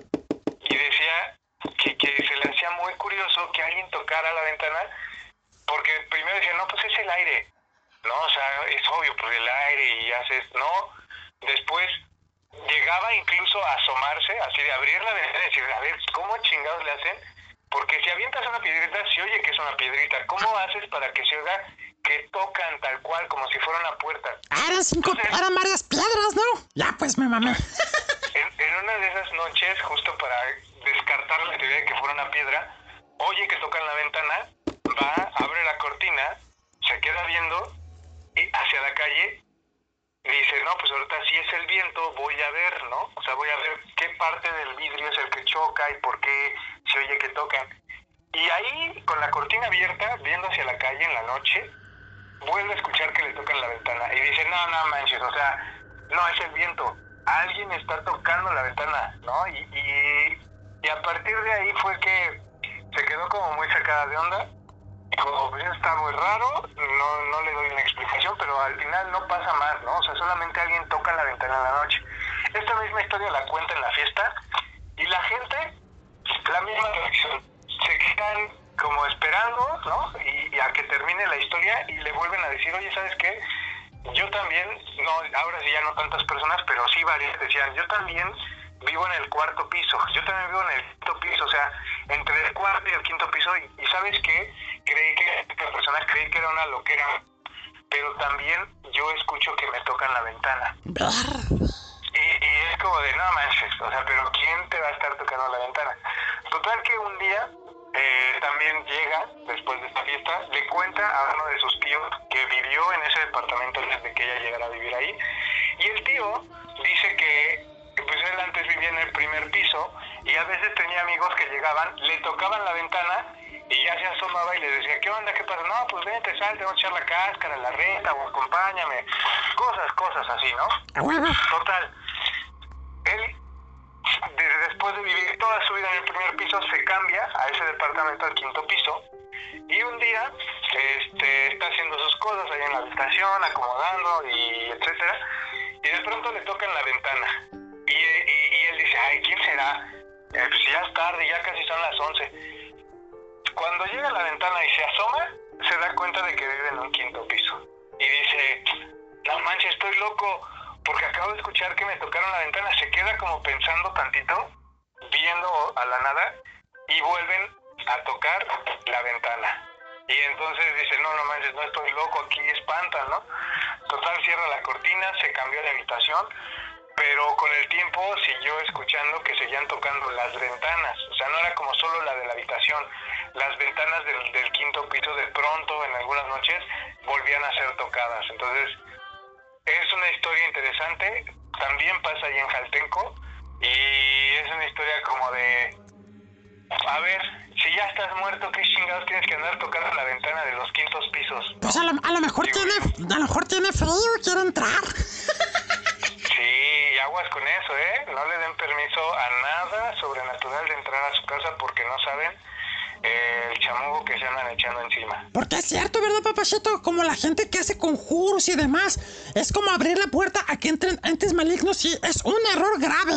y decía que, que se le hacía muy curioso que alguien tocara la ventana porque primero decía, no, pues es el aire. No, o sea, es obvio, pues el aire y haces, no. Después llegaba incluso a asomarse, así de abrir la ventana y decir, a ver, ¿cómo chingados le hacen? Porque si avientas una piedrita, se oye que es una piedrita. ¿Cómo haces para que se oiga que tocan tal cual, como si fuera una puerta? Ah, eran cinco, eran varias piedras, ¿no? Ya, pues me mamé. En, en una de esas noches, justo para descartar la teoría de que fuera una piedra, oye que tocan la ventana, va, abre la cortina, se queda viendo y hacia la calle dice, no, pues ahorita si es el viento, voy a ver, ¿no? O sea, voy a ver qué parte del vidrio es el que choca y por qué se oye que tocan. Y ahí, con la cortina abierta, viendo hacia la calle en la noche, vuelve a escuchar que le tocan la ventana y dice, no, no manches, o sea, no es el viento, alguien está tocando la ventana, ¿no? Y, y, y a partir de ahí fue que se quedó como muy sacada de onda. Dijo, pues está muy raro, no, no le doy una explicación, pero al final no pasa más, ¿no? O sea, solamente alguien toca la ventana en la noche. Esta misma historia la cuenta en la fiesta y la gente, la misma reacción. Se quedan como esperando, ¿no? Y, y a que termine la historia y le vuelven a decir, oye, ¿sabes qué? Yo también, no, ahora sí ya no tantas personas, pero sí varias decían, yo también vivo en el cuarto piso, yo también vivo en el quinto piso, o sea, entre el cuarto y el quinto piso, y, y ¿sabes qué? Creí que las personas creí que era una loquera, pero también yo escucho que me tocan la ventana. Y, y es como de, no manches, o sea, pero ¿quién te va a estar tocando la ventana? Total que un día eh, también llega, después de esta fiesta, le cuenta a uno de sus tíos que vivió en ese departamento antes de que ella llegara a vivir ahí. Y el tío dice que pues él antes vivía en el primer piso y a veces tenía amigos que llegaban, le tocaban la ventana y ya se asomaba y le decía, ¿qué onda? ¿Qué pasa? No, pues vente, salte, vamos a echar la cáscara, la renta o acompáñame. Cosas, cosas así, ¿no? Total. Él, de- después de vivir toda su vida en el primer piso, se cambia a ese departamento al quinto piso. Y un día este, está haciendo sus cosas ahí en la habitación, acomodando y etcétera. Y de pronto le tocan la ventana. Y, y- y él dice, ay, ¿quién será? Eh, pues ya es tarde, ya casi son las 11. Cuando llega a la ventana y se asoma, se da cuenta de que vive en un quinto piso. Y dice, no manches, estoy loco. porque acabo de escuchar que me tocaron la ventana. Se queda como pensando tantito, viendo a la nada, y vuelven a tocar la ventana. Y entonces dice, no, no manches, no estoy loco, aquí espantan, ¿no? Total, cierra la cortina, se cambió de habitación, pero con el tiempo siguió escuchando que seguían tocando las ventanas. O sea, no era como solo la de la habitación. Las ventanas del, del quinto piso de pronto, en algunas noches, volvían a ser tocadas. Entonces, es una historia interesante. También pasa ahí en Jaltenco. Y es una historia como de... A ver, si ya estás muerto, ¿qué chingados tienes que andar tocando la ventana de los quintos pisos? Pues a lo, a lo mejor tiene, a lo mejor tiene frío quiere entrar. Aguas con eso, ¿eh? No le den permiso a nada sobrenatural de entrar a su casa porque no saben eh, el chamugo que se andan echando encima. Porque es cierto, ¿verdad, papachito? Como la gente que hace conjuros y demás. Es como abrir la puerta a que entren entes malignos y es un error grave.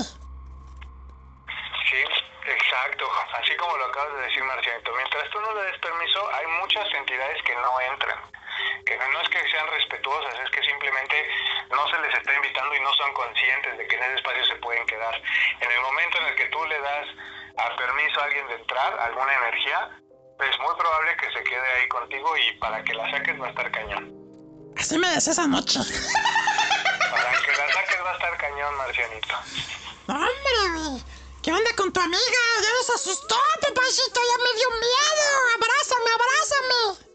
Sí, exacto. Así como lo acabas de decir, Marcianito. Mientras tú no le des permiso, hay muchas entidades que no entran. Que no es que sean respetuosas, es que simplemente no se les está invitando y no son conscientes de que en ese espacio se pueden quedar. En el momento en el que tú le das a permiso a alguien de entrar, alguna energía, es muy probable que se quede ahí contigo y para que la saques va a estar cañón. Así me decías anoche. Para que la saques va a estar cañón, Marcianito. ¡Hombre, güey! ¿Qué onda con tu amiga? Ya nos asustó, papachito, ya me dio miedo. Abrázame, abrázame.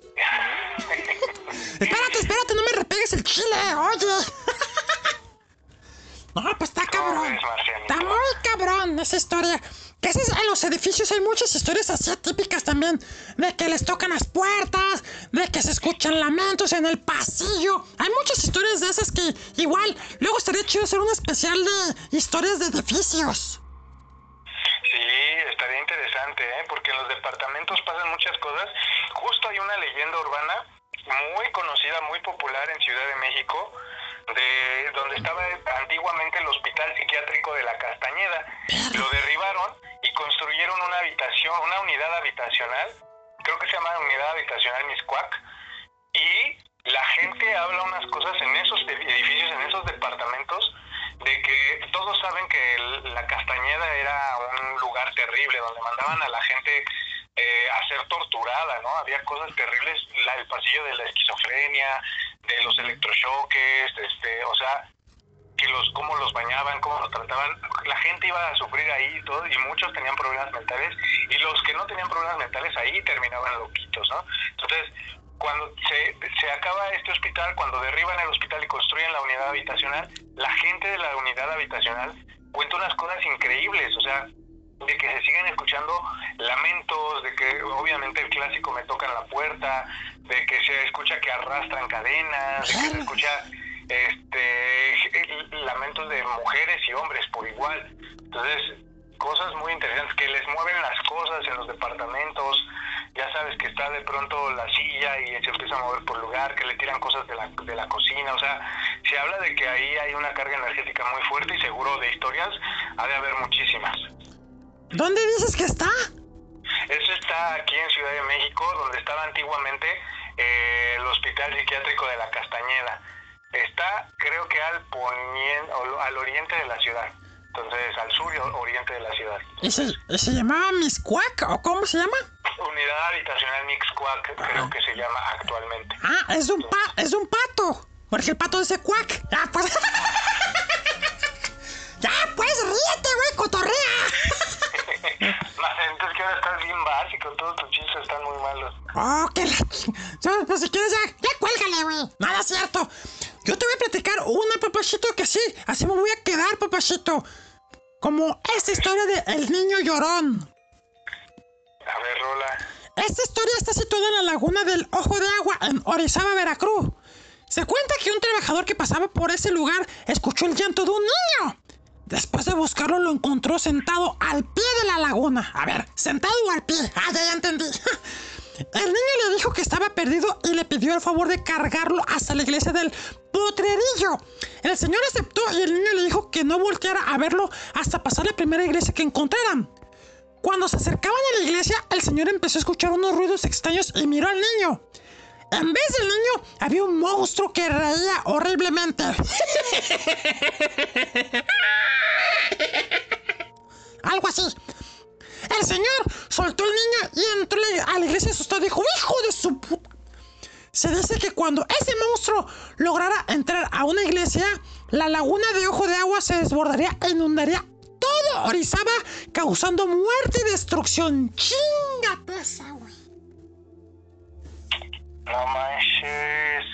Espérate, espérate, no me repegues el chile, oye. no, pues está cabrón. Está muy cabrón esa historia. Que es- en los edificios hay muchas historias así típicas también. De que les tocan las puertas, de que se escuchan lamentos en el pasillo. Hay muchas historias de esas que igual, luego estaría chido hacer un especial de historias de edificios. Estaría interesante, ¿eh? porque en los departamentos pasan muchas cosas. Justo hay una leyenda urbana muy conocida, muy popular en Ciudad de México, de donde estaba antiguamente el Hospital Psiquiátrico de la Castañeda. Lo derribaron y construyeron una habitación, una unidad habitacional, creo que se llama Unidad Habitacional Miscuac, y la gente habla unas cosas en esos edificios, en esos departamentos, de que todos saben que el- la Castañeda era un lugar terrible, donde mandaban a la gente eh, a ser torturada, ¿no? Había cosas terribles, la- el pasillo de la esquizofrenia, de los electrochoques, este, o sea, que los cómo los bañaban, cómo los trataban, la gente iba a sufrir ahí y todo, y muchos tenían problemas mentales, y los que no tenían problemas mentales ahí terminaban loquitos, ¿no? Entonces, cuando se, se acaba este hospital, cuando derriban el hospital y construyen la unidad habitacional, la gente de la unidad habitacional cuenta unas cosas increíbles, o sea, de que se siguen escuchando lamentos, de que obviamente el clásico me tocan la puerta, de que se escucha que arrastran cadenas, de que se escucha este lamentos de mujeres y hombres por igual. Entonces, cosas muy interesantes, que les mueven las cosas en los departamentos, ya sabes que está de pronto la silla y se empieza a mover por lugar, que le tiran cosas de la, de la cocina, o sea, se habla de que ahí hay una carga energética muy fuerte y seguro de historias ha de haber muchísimas. ¿Dónde dices que está? Eso está aquí en Ciudad de México, donde estaba antiguamente eh, el Hospital Psiquiátrico de la Castañeda. Está, creo que al ponien- o al oriente de la ciudad. Entonces, al sur y oriente de la ciudad. ¿Y se, y se llamaba Miscuac o cómo se llama? Unidad Habitacional Mixcuac, creo que se llama actualmente. Ah, es un pa es un pato. Porque el pato dice cuac. Ya, pues. ya, pues, ríete, güey, cotorrea. Entonces que ahora estás bien básico, todos tus chistes están muy malos. Oh, que la... Pues si quieres ya, ya cuélgale, güey. Nada es cierto. Yo te voy a platicar una, papachito, que sí. Así me voy a quedar, papachito. Como esta historia de El Niño Llorón. A ver, Rola. Esta historia está situada en la laguna del Ojo de Agua, en Orizaba, Veracruz. Se cuenta que un trabajador que pasaba por ese lugar escuchó el llanto de un niño. Después de buscarlo, lo encontró sentado al pie de la laguna. A ver, sentado o al pie. Ah, ya, ya entendí. El niño le dijo que estaba perdido y le pidió el favor de cargarlo hasta la iglesia del potrerillo. El señor aceptó y el niño le dijo que no volteara a verlo hasta pasar la primera iglesia que encontraran. Cuando se acercaban a la iglesia, el señor empezó a escuchar unos ruidos extraños y miró al niño. En vez del niño, había un monstruo que reía horriblemente. Algo así. El señor soltó al niño y entró a la iglesia asustado dijo, hijo de su puta. Se dice que cuando ese monstruo lograra entrar a una iglesia, la laguna de ojo de agua se desbordaría e inundaría todo Orizaba, causando muerte y destrucción. ¡Chingate esa, güey! No manches.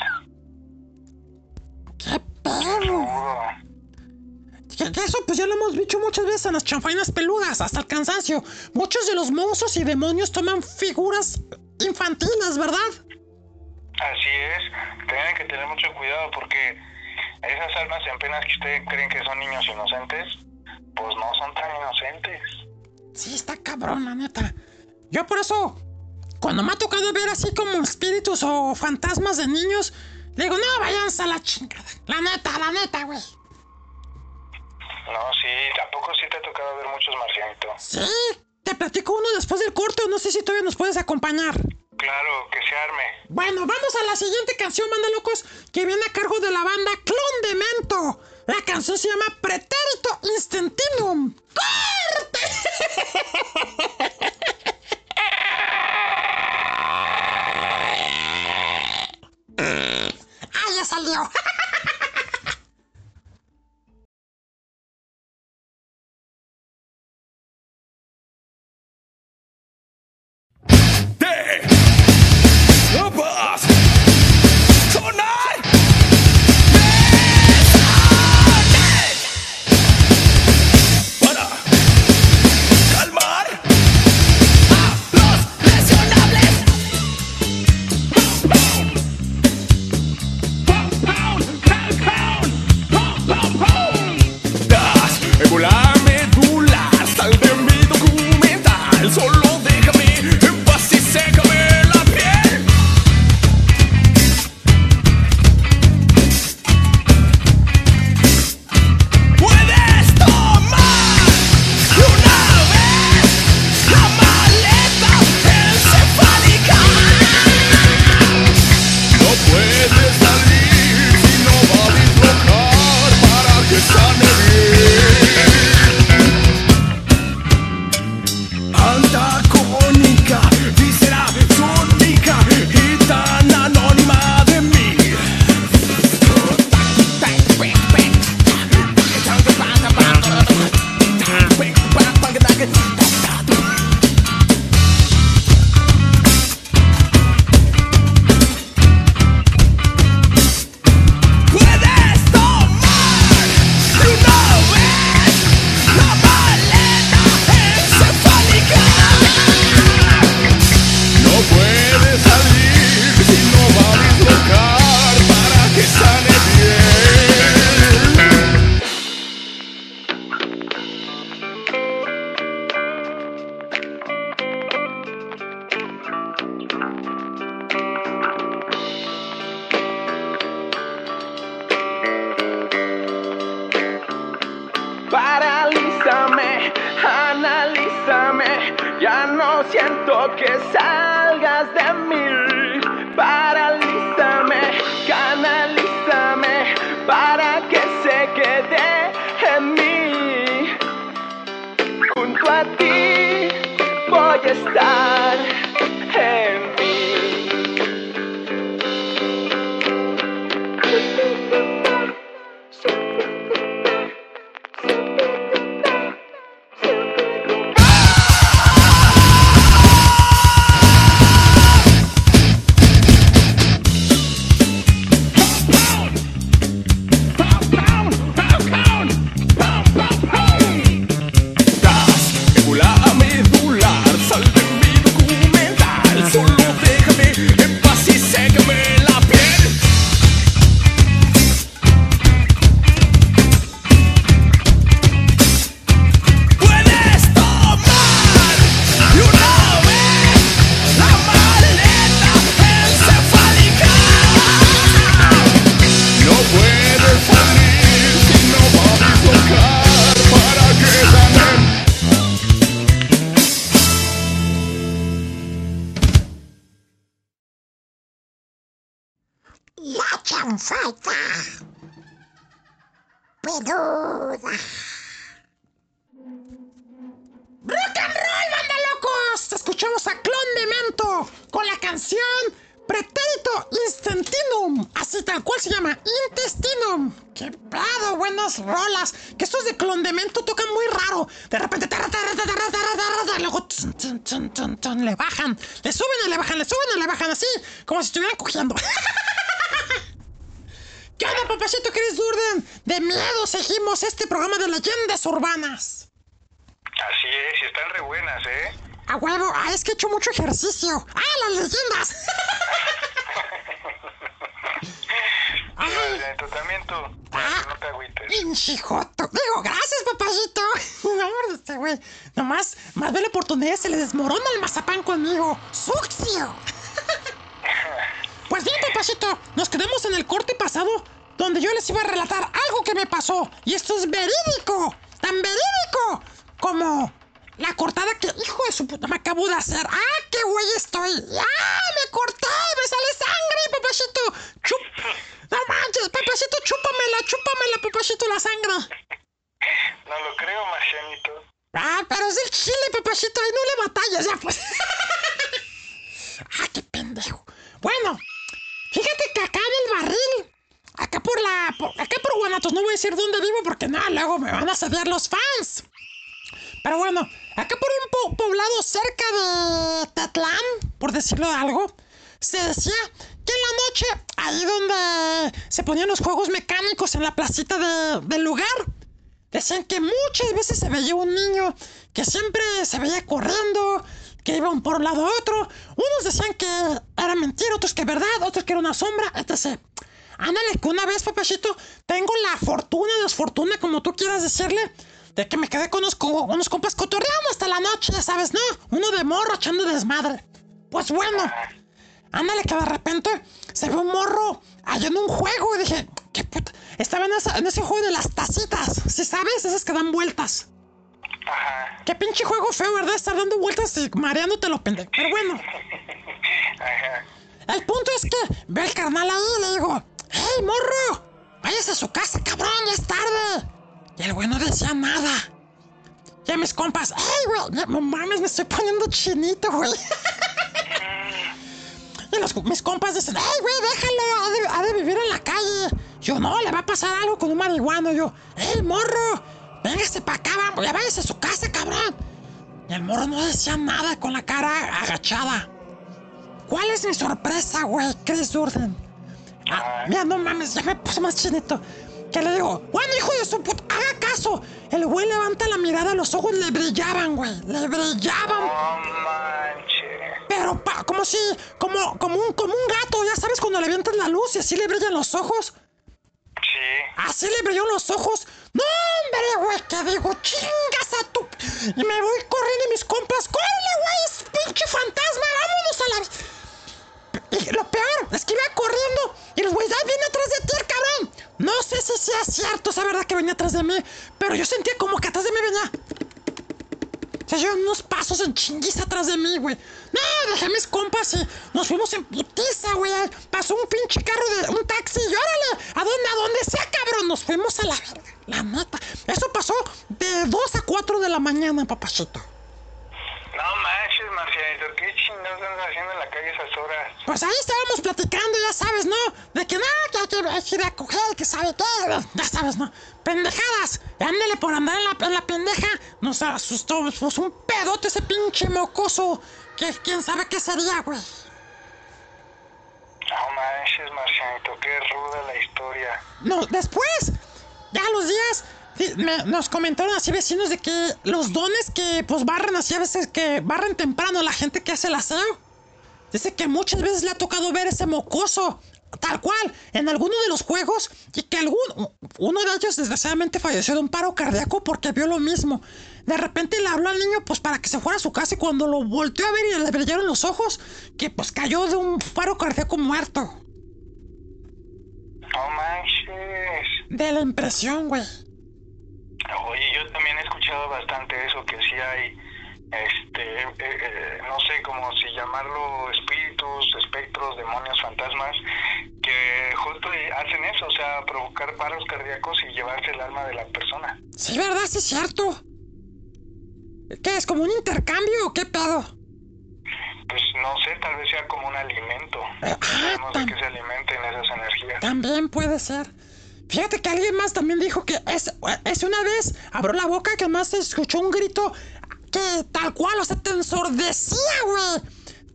¡Qué pedo! Eso pues ya lo hemos dicho muchas veces en las chanfainas peludas, hasta el cansancio. Muchos de los monstruos y demonios toman figuras infantiles, ¿verdad? Así es. Tienen que tener mucho cuidado porque esas almas en penas que ustedes creen que son niños inocentes, pues no son tan inocentes. Sí, está cabrón, la neta. Yo por eso, cuando me ha tocado ver así como espíritus o fantasmas de niños, le digo, no, váyanse a la chingada. La neta, la neta, güey. No, sí, tampoco sí te ha tocado ver muchos marcianitos. Sí, te platico uno después del corte o no sé si todavía nos puedes acompañar. Claro, que se arme. Bueno, vamos a la siguiente canción, banda locos, que viene a cargo de la banda Clon de Mento. La canción se llama Pretérito Instantinum. ¡Corte! ¡Ah, ya salió! por un lado a otro. Unos decían que era mentira, otros que verdad, otros que era una sombra, etc. Ándale, que una vez, papachito, tengo la fortuna, desfortuna, como tú quieras decirle, de que me quedé con unos, co- unos compas cotorreando hasta la noche, ya sabes, ¿no? Uno de morro echando desmadre. Pues bueno, ándale, que de repente se ve un morro allá en un juego y dije, ¿qué puta? Estaba en, esa- en ese juego de las tacitas, ¿sí sabes? Esas que dan vueltas. Ajá, Qué pinche juego feo, ¿verdad? Estar dando vueltas y mareándote lo pendejo. Pero bueno, ajá. el punto es que ve al carnal ahí y le digo, ¡Hey, morro! ¡Váyase a su casa, cabrón! ¡Ya es tarde! Y el güey no decía nada. Y a mis compas, ¡Hey, güey! No mames, me estoy poniendo chinito, güey. y los, mis compas dicen, ¡Hey, güey, déjalo! Ha de, ha de vivir en la calle. Yo, no, le va a pasar algo con un marihuano. Yo, ¡Hey, morro! Véngase para acá, vamos, ya váyase a su casa, cabrón. Y el morro no decía nada con la cara agachada. ¿Cuál es mi sorpresa, güey? Chris Durden. Ah, mira, no mames, ya me puse más chinito. Que le digo, bueno, hijo de su puta, haga caso. El güey levanta la mirada, los ojos le brillaban, güey. Le brillaban. Manches. Pero pa, como si, como, como un, como un gato, ya sabes, cuando le avientan la luz y así le brillan los ojos. Sí. Así le brilló los ojos. No, hombre, güey, que digo, chingas a tu. Y me voy corriendo y mis compas, córrele, güey, pinche fantasma, vámonos a la. Y lo peor es que iba corriendo y los güeyes, ¡ay, viene atrás de ti, el cabrón! No sé si sea cierto esa verdad que venía atrás de mí, pero yo sentía como que atrás de mí venía. Se unos pasos en chinguiza atrás de mí, güey. No, dejé mis compas y nos fuimos en putiza, güey. Pasó un pinche carro de un taxi y órale, ¿a dónde? A donde sea, cabrón. Nos fuimos a la verga. La neta. Eso pasó de 2 a 4 de la mañana, papachito. No manches, Marcianito, ¿qué chingados andas haciendo en la calle a esas horas? Pues ahí estábamos platicando, ya sabes, ¿no? De que no, que hay que, ir a coger, que sabe qué. Ya sabes, ¿no? Pendejadas. Y ándele por andar en la, en la pendeja. Nos asustó, pues un pedote ese pinche mocoso. Que quién sabe qué sería, güey. No manches, Marcianito, qué ruda la historia. No, después, ya los días, sí, me- nos comentaron así vecinos de que los dones que pues barren así a veces que barren temprano la gente que hace el aseo. Dice que muchas veces le ha tocado ver ese mocoso, tal cual, en alguno de los juegos, y que algún, uno de ellos desgraciadamente falleció de un paro cardíaco porque vio lo mismo. De repente le habló al niño pues para que se fuera a su casa y cuando lo volteó a ver y le brillaron los ojos, que pues cayó de un paro cardíaco muerto. No manches. De la impresión, güey. Oye, yo también he escuchado bastante eso, que sí hay este, eh, eh, no sé cómo si llamarlo espíritus, espectros, demonios, fantasmas, que justo hacen eso, o sea, provocar paros cardíacos y llevarse el alma de la persona. Sí, ¿verdad? Sí, es cierto. ¿Qué es? ¿Como un intercambio o qué pedo? Pues no sé, tal vez sea como un alimento. Eh, No sabemos de ah, qué se alimenten esas energías. También puede ser. Fíjate que alguien más también dijo que es, es una vez abrió la boca que más se escuchó un grito que tal cual, o sea, te ensordecía, güey.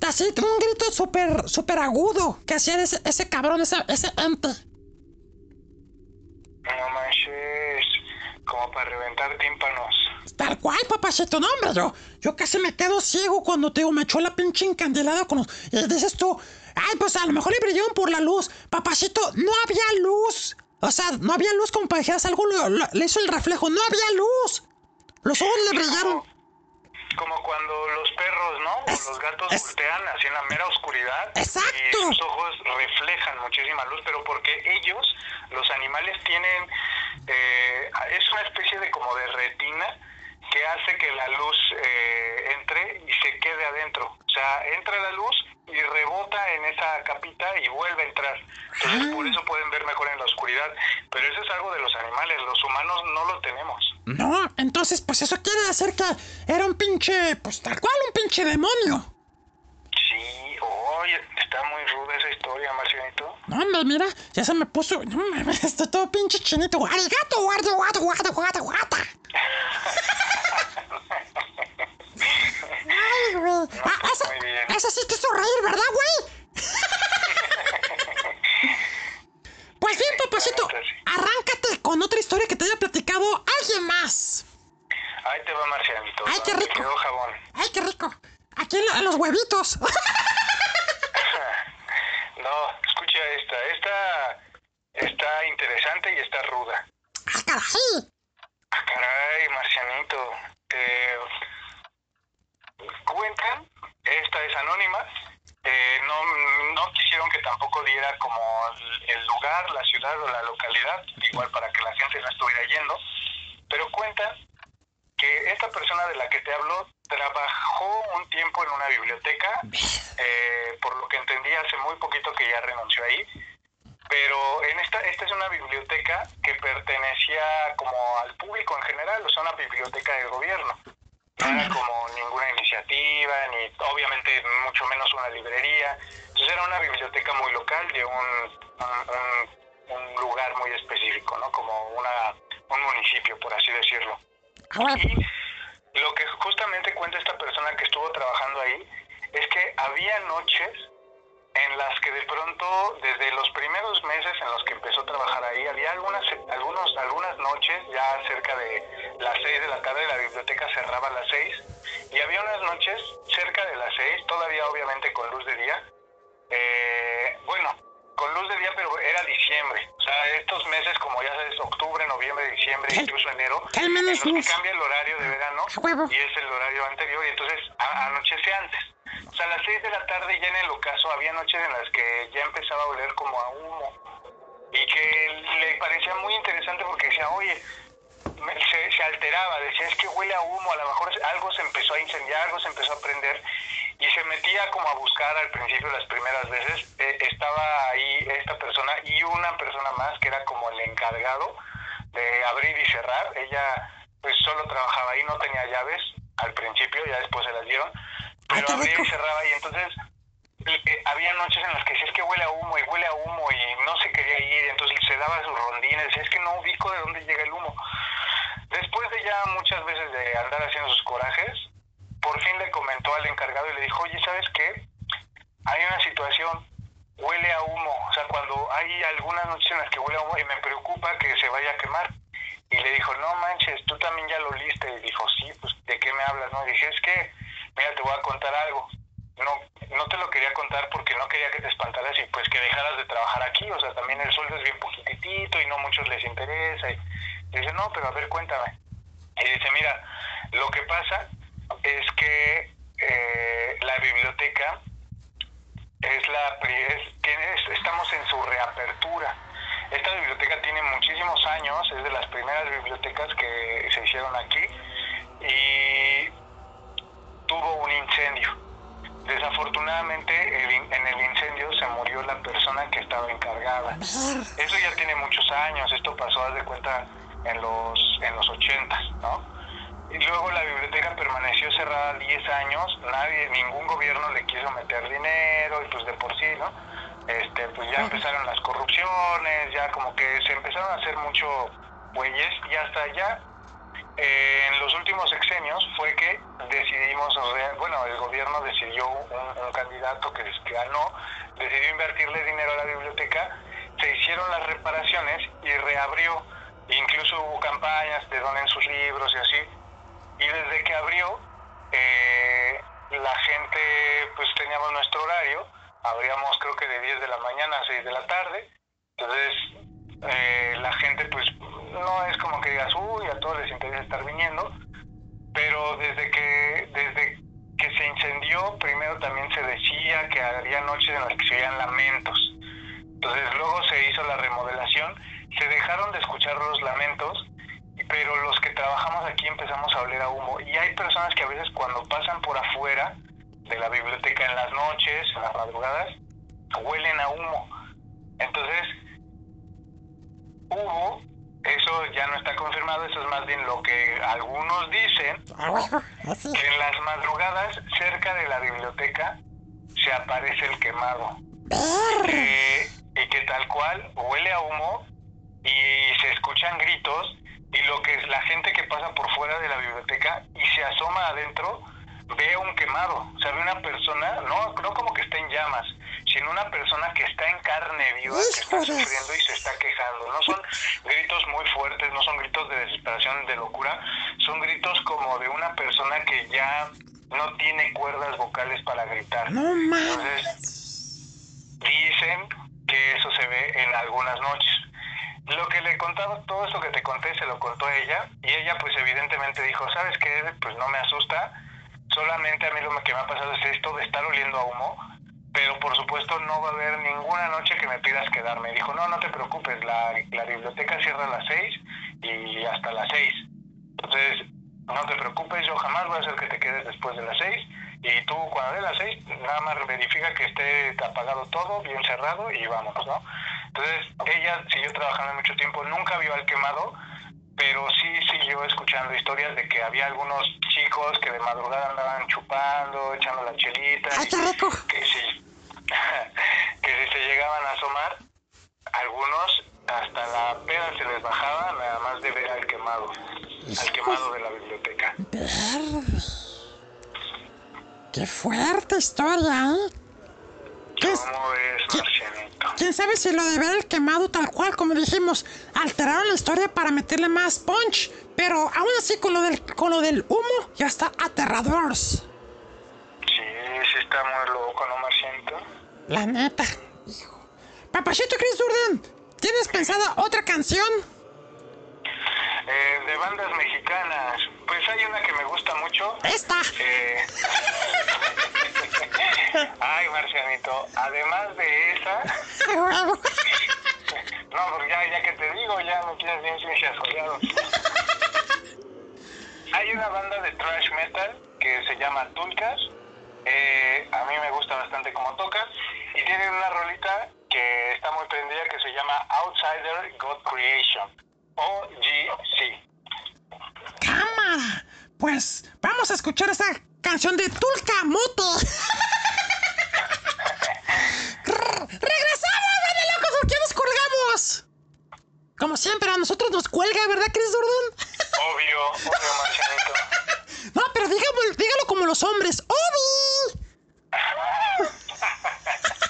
Así, un grito súper, súper agudo que hacía ese, ese cabrón, ese, ese ente. No manches, como para reventar tímpanos. Tal cual, papachito, no, hombre, yo, yo casi me quedo ciego cuando te digo, me echó la pinche encandilada con los... Y dices tú, ay, pues a lo mejor le brillaron por la luz. Papachito, no había luz. O sea, no había luz dijeras algo, lo- lo- le hizo el reflejo, no había luz. Los ojos le brillaron. Como cuando los perros, ¿no? O los gatos es- voltean así en la mera oscuridad. Exacto. Y sus ojos reflejan muchísima luz, pero porque ellos, los animales, tienen. eh, es una especie de como de retina que hace que la luz eh, entre y se quede adentro. O sea, entra la luz y rebota en esa capita y vuelve a entrar. Entonces, por eso pueden ver mejor en la oscuridad. Pero eso es algo de los animales. Los humanos no lo tenemos. No, entonces, pues eso quiere decir que era un pinche, pues tal cual, un pinche demonio. Sí, oye, está muy ruda esa historia, Marcianito. No, hombre, mira, ya se me puso, no mames, estoy todo pinche chinito. Arigato, guarda, guarda, guarda, guarda, guarda. Ay, güey. Ah, pues, bien. esa sí te hizo reír, ¿verdad, güey? Pues bien, papacito, arráncate con otra historia que te haya platicado alguien más. Ahí te va Marcianito. Ay, qué rico. quedó jabón. Ay, qué rico. Aquí en los huevitos. No, escucha esta. Esta está interesante y está ruda. Ah, caray. Ah, caray, Marcianito. Eh, cuentan, esta es anónima. eh, no, no quisieron que tampoco diera como el- el lugar, la ciudad o la localidad, igual para que la gente no estuviera yendo. Pero cuentan que esta persona de la que te hablo trabajó un tiempo en una biblioteca, eh, por lo que entendí hace muy poquito que ya renunció ahí, pero en esta, esta es una biblioteca que pertenecía como al público en general, o sea, una biblioteca del gobierno. No era como ninguna iniciativa, ni obviamente mucho menos una librería. Entonces era una biblioteca muy local de un, un, un- lugar muy específico, ¿no? Como una, un municipio, por así decirlo. Ah. Y lo que justamente cuenta esta persona que estuvo trabajando ahí es que había noches en las que de pronto, desde los primeros meses en los que empezó a trabajar ahí, había algunas, algunos, algunas noches, ya cerca de las 6 de la tarde, la biblioteca cerraba a las 6, y había unas noches cerca de las 6, todavía obviamente con luz de día, eh, bueno, con luz de día, pero era diciembre, o sea, estos meses como ya sabes, octubre, noviembre, diciembre, incluso enero, ¿Qué en los que cambia el horario de verano y es el horario anterior y entonces a- anochece antes. O sea, a las 6 de la tarde ya en el ocaso había noches en las que ya empezaba a oler como a humo y que le parecía muy interesante porque decía, oye, se, se alteraba, decía, es que huele a humo, a lo mejor algo se empezó a incendiar, algo se empezó a prender y se metía como a buscar al principio las primeras veces. Eh, estaba ahí esta persona y una persona más que era como el encargado de abrir y cerrar. Ella pues solo trabajaba ahí, no tenía llaves al principio, ya después se las dieron, pero abría y cerraba y entonces eh, eh, había noches en las que decía es que huele a humo y huele a humo y no se quería ir, entonces se daba sus rondines, decía es que no ubico de dónde llega el humo. Después de ya muchas veces de andar haciendo sus corajes, por fin le comentó al encargado y le dijo, oye, ¿sabes qué? Hay una situación, huele a humo, o sea, cuando hay algunas noches en las que huele a humo y me preocupa que se vaya a quemar. Y le dijo, no manches, tú también ya lo oliste. Y dijo, sí, pues, ¿de qué me hablas? No, y dije, es que, mira, te voy a contar algo. No, no te lo quería contar porque no quería que te espantaras y pues que dejaras de trabajar aquí. O sea, también el sueldo es bien poquitito y no muchos les interesa. Y dice, no, pero a ver, cuéntame. Y dice, mira, lo que pasa es que eh, la biblioteca es la es- tiene- es- estamos en su reapertura. Esta biblioteca tiene muchísimos años, es de las primeras bibliotecas que se hicieron aquí y desafortunadamente el in- en el incendio se murió la persona que estaba encargada. Eso ya tiene muchos años, esto pasó, haz de cuenta, en los, en los 80, ¿no? Y luego la biblioteca permaneció cerrada 10 años, nadie, ningún gobierno le quiso meter dinero y pues de por sí, ¿no? Este, pues ya empezaron las corrupciones, ya como que se empezaron a hacer mucho bueyes y hasta ya eh, en los últimos sexenios fue que decidimos, bueno, el gobierno decidió un, un candidato que, que ganó, decidió invertirle dinero a la biblioteca, se hicieron las reparaciones y reabrió, incluso hubo campañas de donen sus libros y así, y desde que abrió, eh, la gente, pues teníamos nuestro horario, abríamos creo que de 10 de la mañana a 6 de la tarde, entonces eh, la gente pues no es como que digas, uy, a todos les interesa estar viniendo, pero desde que, desde que se incendió, primero también se decía que había noches en las que se oían lamentos. Entonces luego se hizo la remodelación, se dejaron de escuchar los lamentos, pero los que trabajamos aquí empezamos a oler a humo. Y hay personas que a veces cuando pasan por afuera de la biblioteca en las noches, en las madrugadas, huelen a humo. Entonces, hubo, eso ya no está confirmado, eso es más bien lo que algunos dicen, Ah, que en las madrugadas cerca de la biblioteca se aparece el quemado. Eh, y que tal cual huele a humo y se escuchan gritos y lo que es la gente que pasa por fuera de la biblioteca y se asoma adentro ve un quemado, o sea, ve una persona, no, no como que está en llamas, sino una persona que está en carne viva, que está sufriendo y se está quejando. No son gritos muy fuertes, no son gritos de desesperación, de locura, son gritos como de una persona que ya no tiene cuerdas vocales para gritar. No mames. Entonces, dicen que eso se ve en algunas noches. Lo que le contaba, todo eso que te conté, se lo contó a ella, y ella pues evidentemente dijo, ¿sabes qué? Pues no me asusta, solamente a mí lo que me ha pasado es esto de estar oliendo a humo, pero por supuesto no va a haber ninguna noche que me pidas quedarme. Dijo, no, no te preocupes, la, la biblioteca cierra a las seis y hasta las seis. Entonces, no te preocupes, yo jamás voy a hacer que te quedes después de las seis. Y tú, cuando dé las seis, nada más verifica que esté apagado todo, bien cerrado y vámonos, ¿no? Entonces, ella siguió trabajando mucho tiempo, nunca vio al quemado, pero sí siguió escuchando historias de que había algunos chicos que de madrugada andaban chupando, echando la chelita. Ay, qué rico. Que si, que si se llegaban a asomar, algunos hasta la peda se les bajaba nada más de ver al quemado, al quemado de la biblioteca. Qué fuerte historia, ¿eh? ¿Qué es- ¿Cómo ves, ¿Qué? Marcianito? ¿Quién sabe si lo de ver el quemado tal cual, como dijimos, alteraron la historia para meterle más punch? Pero aún así con lo del, con lo del humo ya está aterrador. Sí, sí está muy loco, ¿no, Marcianito? La neta. Hijo. Papachito Chris Durden, ¿tienes pensada otra canción? Eh, de bandas mexicanas, pues hay una que me gusta mucho. Esta. Eh, Ay, Marcianito, además de esa, no, porque ya, ya que te digo, ya me tienes bien cienciasoleado. Hay una banda de thrash metal que se llama Tulcas. Eh, a mí me gusta bastante cómo toca. Y tienen una rolita que está muy prendida que se llama Outsider God Creation. OGC. Cámara. Pues vamos a escuchar esta canción de Tulka Moto. ¡Regresamos, vale locos! ¿Por qué nos colgamos? Como siempre, a nosotros nos cuelga, ¿verdad, Chris Durden? Obvio, obvio, Marcianito. No, pero dígalo, dígalo como los hombres. ¡Obi!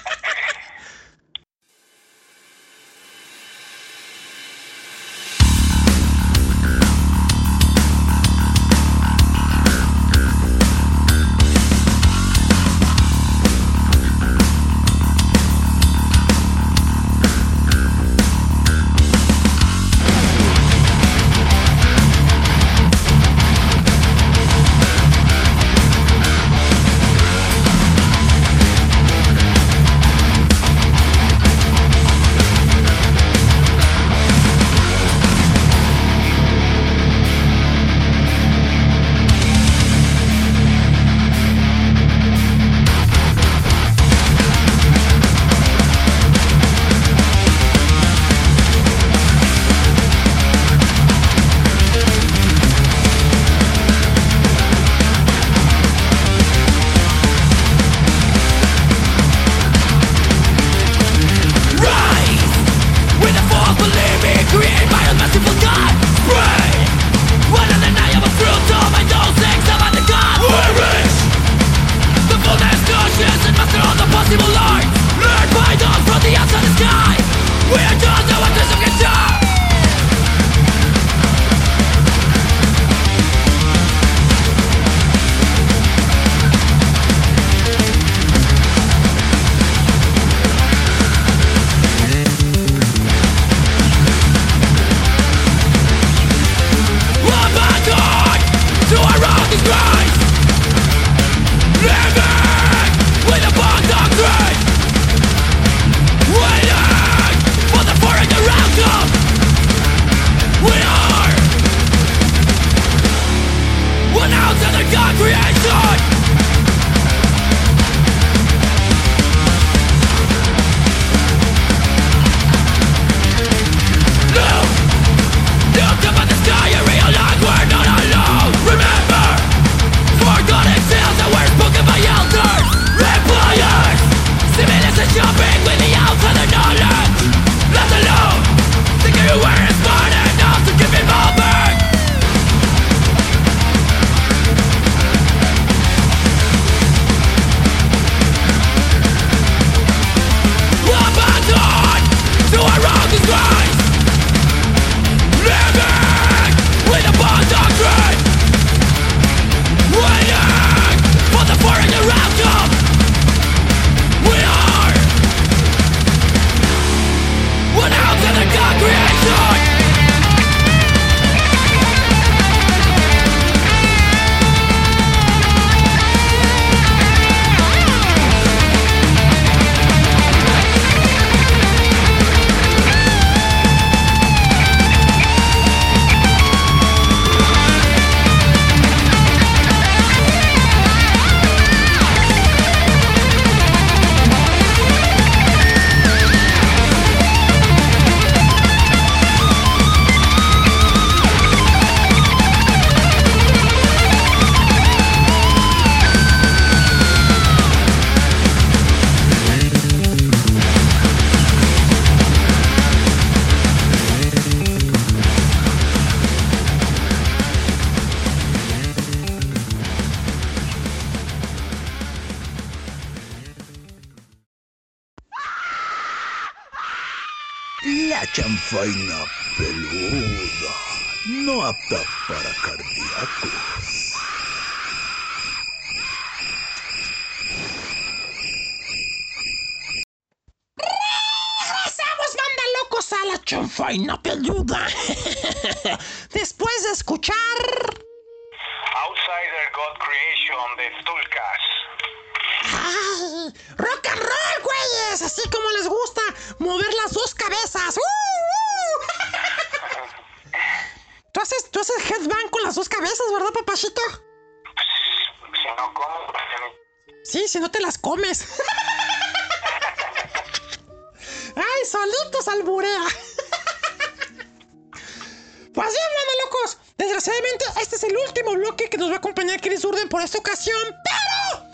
el último bloque que nos va a acompañar Chris Urden por esta ocasión, pero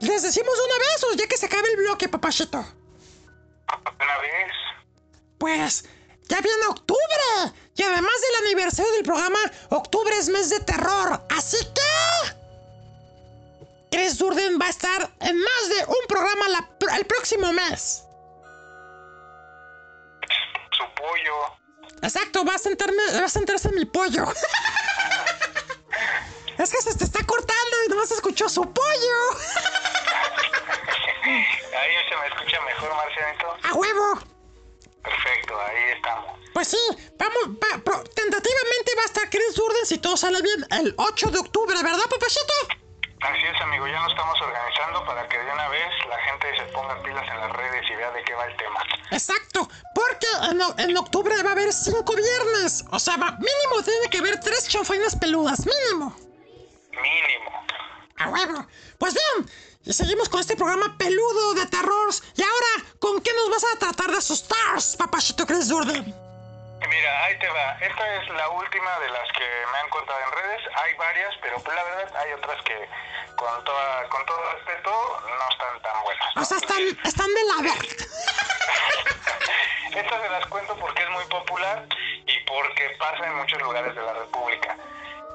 les decimos de una vez, o ya que se acabe el bloque, papachito. Una vez. Pues ya viene octubre. Y además del aniversario del programa, octubre es mes de terror. Así que... Chris Durden va a estar en más de un programa la- el próximo mes. Su pollo. Exacto, va a sentarme, va a sentarse mi pollo. es que se te está cortando y nomás escuchó su pollo. Ahí se me escucha mejor, Marcianito. ¡A huevo! Perfecto, ahí estamos. Pues sí, vamos, va- pro- tentativamente va a estar Chris Durden si todo sale bien el 8 de octubre, ¿verdad, papachito? Así es, amigo, ya nos estamos organizando para que de una vez la gente se ponga pilas en las redes y vea de qué va el tema. Exacto, porque en, octubre va a haber cinco viernes. O sea, va- mínimo tiene que haber tres chanfainas peludas, mínimo. Mínimo. A huevo. Pues bien, y seguimos con este programa peludo de terrors. Y ahora, ¿con qué nos vas a tratar de asustar, papachito Chris Durden? Mira, ahí te va. Esta es la última de las que me han contado en redes. Hay varias, pero pues, la verdad hay otras que con toda, con todo respeto no están tan buenas. O sea, están, están de la verga. Estas se las cuento porque es muy popular y porque pasa en muchos lugares de la República.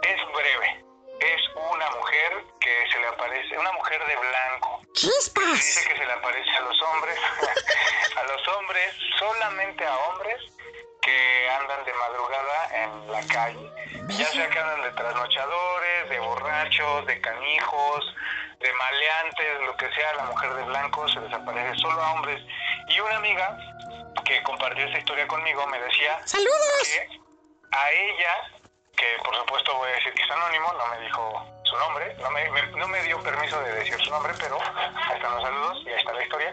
Es breve. Es una mujer que se le aparece, una mujer de blanco. ¡Chispas! Dice que se le aparece a los hombres, a los hombres, solamente a hombres que andan de madrugada en la calle. Ya sea que andan de trasnochadores, de borrachos, de canijos, de maleantes, lo que sea, la mujer de blanco se les aparece solo a hombres. Y una amiga que compartió esta historia conmigo me decía ¡Saludos! que a ella, que por supuesto voy a decir que es anónimo, no me dijo su nombre, no me, no me dio permiso de decir su nombre, pero ahí están los saludos y ahí está la historia.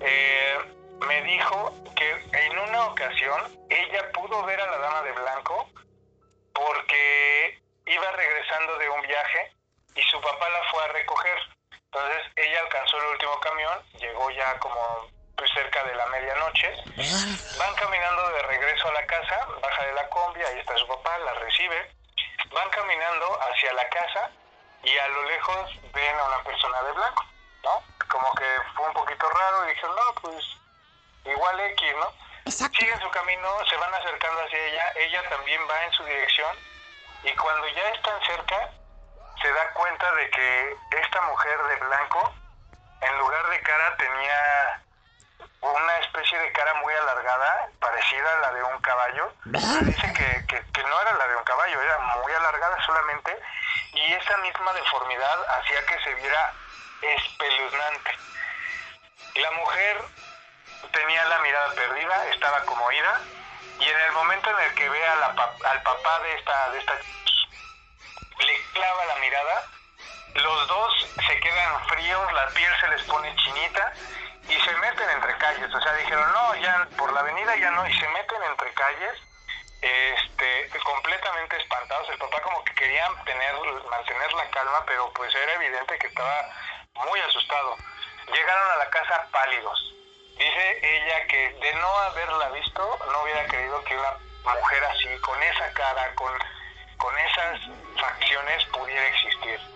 Eh, me dijo que en una ocasión ella pudo ver a la dama de blanco porque iba regresando de un viaje y su papá la fue a recoger. Entonces ella alcanzó el último camión, llegó ya como pues, cerca de la medianoche Van caminando de regreso a la casa, baja de la combi, ahí está su papá, la recibe. Van caminando hacia la casa y a lo lejos ven a una persona de blanco, ¿no? Como que fue un poquito raro y dijeron, no, pues igual X, ¿no? Exacto. Siguen su camino, se van acercando hacia ella, ella también va en su dirección y cuando ya están cerca se da cuenta de que esta mujer de blanco en lugar de cara tenía una especie de cara muy alargada, parecida a la de un caballo. Dice que, que- que no era la de un caballo, era muy alargada solamente, y esa misma deformidad hacía que se viera espeluznante. La mujer tenía la mirada perdida, estaba como ida, y en el momento en el que ve a la pa- al papá de esta, de esta le clava la mirada, los dos se quedan fríos, la piel se les pone chinita y se meten entre calles. O sea, dijeron, no, ya por la avenida ya no, y se meten entre calles, este, completamente espantados. El papá como que quería tener, mantener la calma, pero pues era evidente que estaba muy asustado. Llegaron a la casa pálidos. Dice ella que de no haberla visto, no hubiera creído que una mujer así, con esa cara, con, con esas facciones, pudiera existir.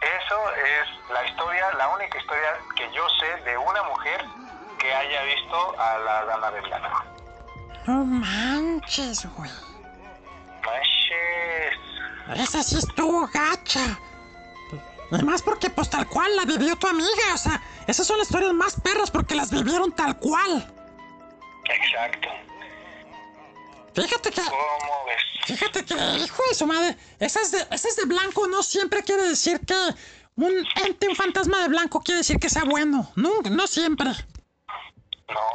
Eso es la historia, la única historia que yo sé de una mujer que haya visto a la dama de blanco. No manches, güey. Manches. Esa sí estuvo gacha. Además porque pues tal cual la vivió tu amiga, o sea, esas son las historias más perras porque las vivieron tal cual. Exacto. Fíjate que, ¿Cómo ves? fíjate que, hijo de su madre, esas de, esas de blanco no siempre quiere decir que un ente, un fantasma de blanco quiere decir que sea bueno. No, no siempre. No,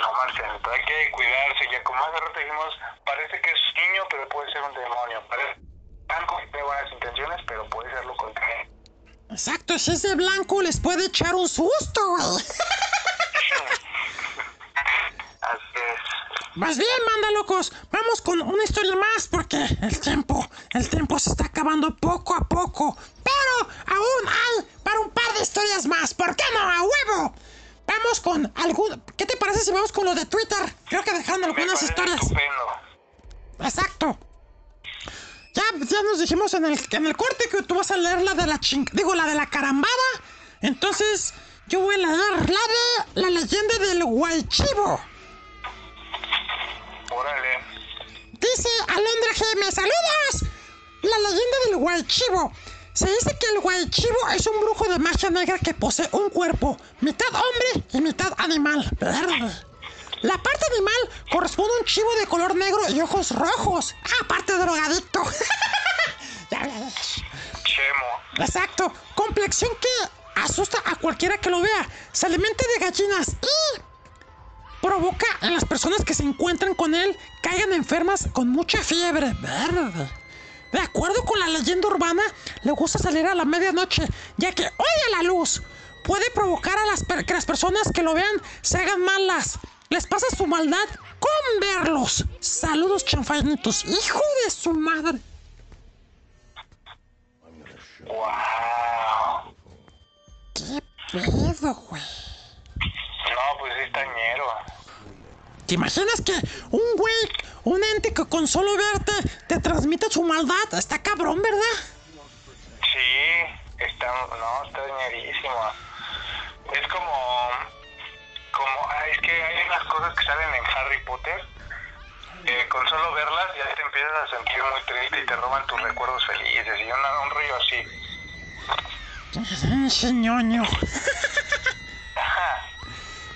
no, Marcianito, hay que cuidarse. Ya como hace rato dijimos, parece que es niño, pero puede ser un demonio. Parece blanco y tiene buenas intenciones, pero puede ser lo contrario. Exacto, si es de blanco les puede echar un susto, güey. Así es. Más bien, manda locos, vamos con una historia más porque el tiempo, el tiempo se está acabando poco a poco. Pero aún hay para un par de historias más. ¿Por qué no? ¡A huevo! Vamos con algún... ¿Qué te parece si vamos con lo de Twitter? Creo que dejaron algunas historias. estupendo. Exacto. Ya, ya nos dijimos en el, en el corte que tú vas a leer la de la ching... Digo, la de la carambada. Entonces, yo voy a leer la de la leyenda del Guaychivo. Órale. Dice Alondra GM, ¡saludos! La leyenda del Guaychivo. Se dice que el Guaychivo es un brujo de magia negra que posee un cuerpo, mitad hombre y mitad animal. Verde. La parte animal corresponde a un chivo de color negro y ojos rojos. Ah, aparte drogadicto. Chemo. Exacto. Complexión que asusta a cualquiera que lo vea. Se alimenta de gallinas y provoca en las personas que se encuentran con él caigan enfermas con mucha fiebre. Verde. De acuerdo con la leyenda urbana, le gusta salir a la medianoche, ya que odia la luz. Puede provocar a las que las personas que lo vean se hagan malas. Les pasa su maldad con verlos. Saludos, chanfainitos. Hijo de su madre. Wow. ¿Qué pedo, güey? No, pues sí está ñero. ¿Te imaginas que un güey, un ente que con solo verte te transmite su maldad? Está cabrón, ¿verdad? Sí, está, no, está ñerísimo. Es como, como, ah, es que hay unas cosas que salen en Harry Potter. con solo verlas ya te empiezas a sentir muy triste y te roban tus recuerdos felices y una- un rollo así. Ñoño.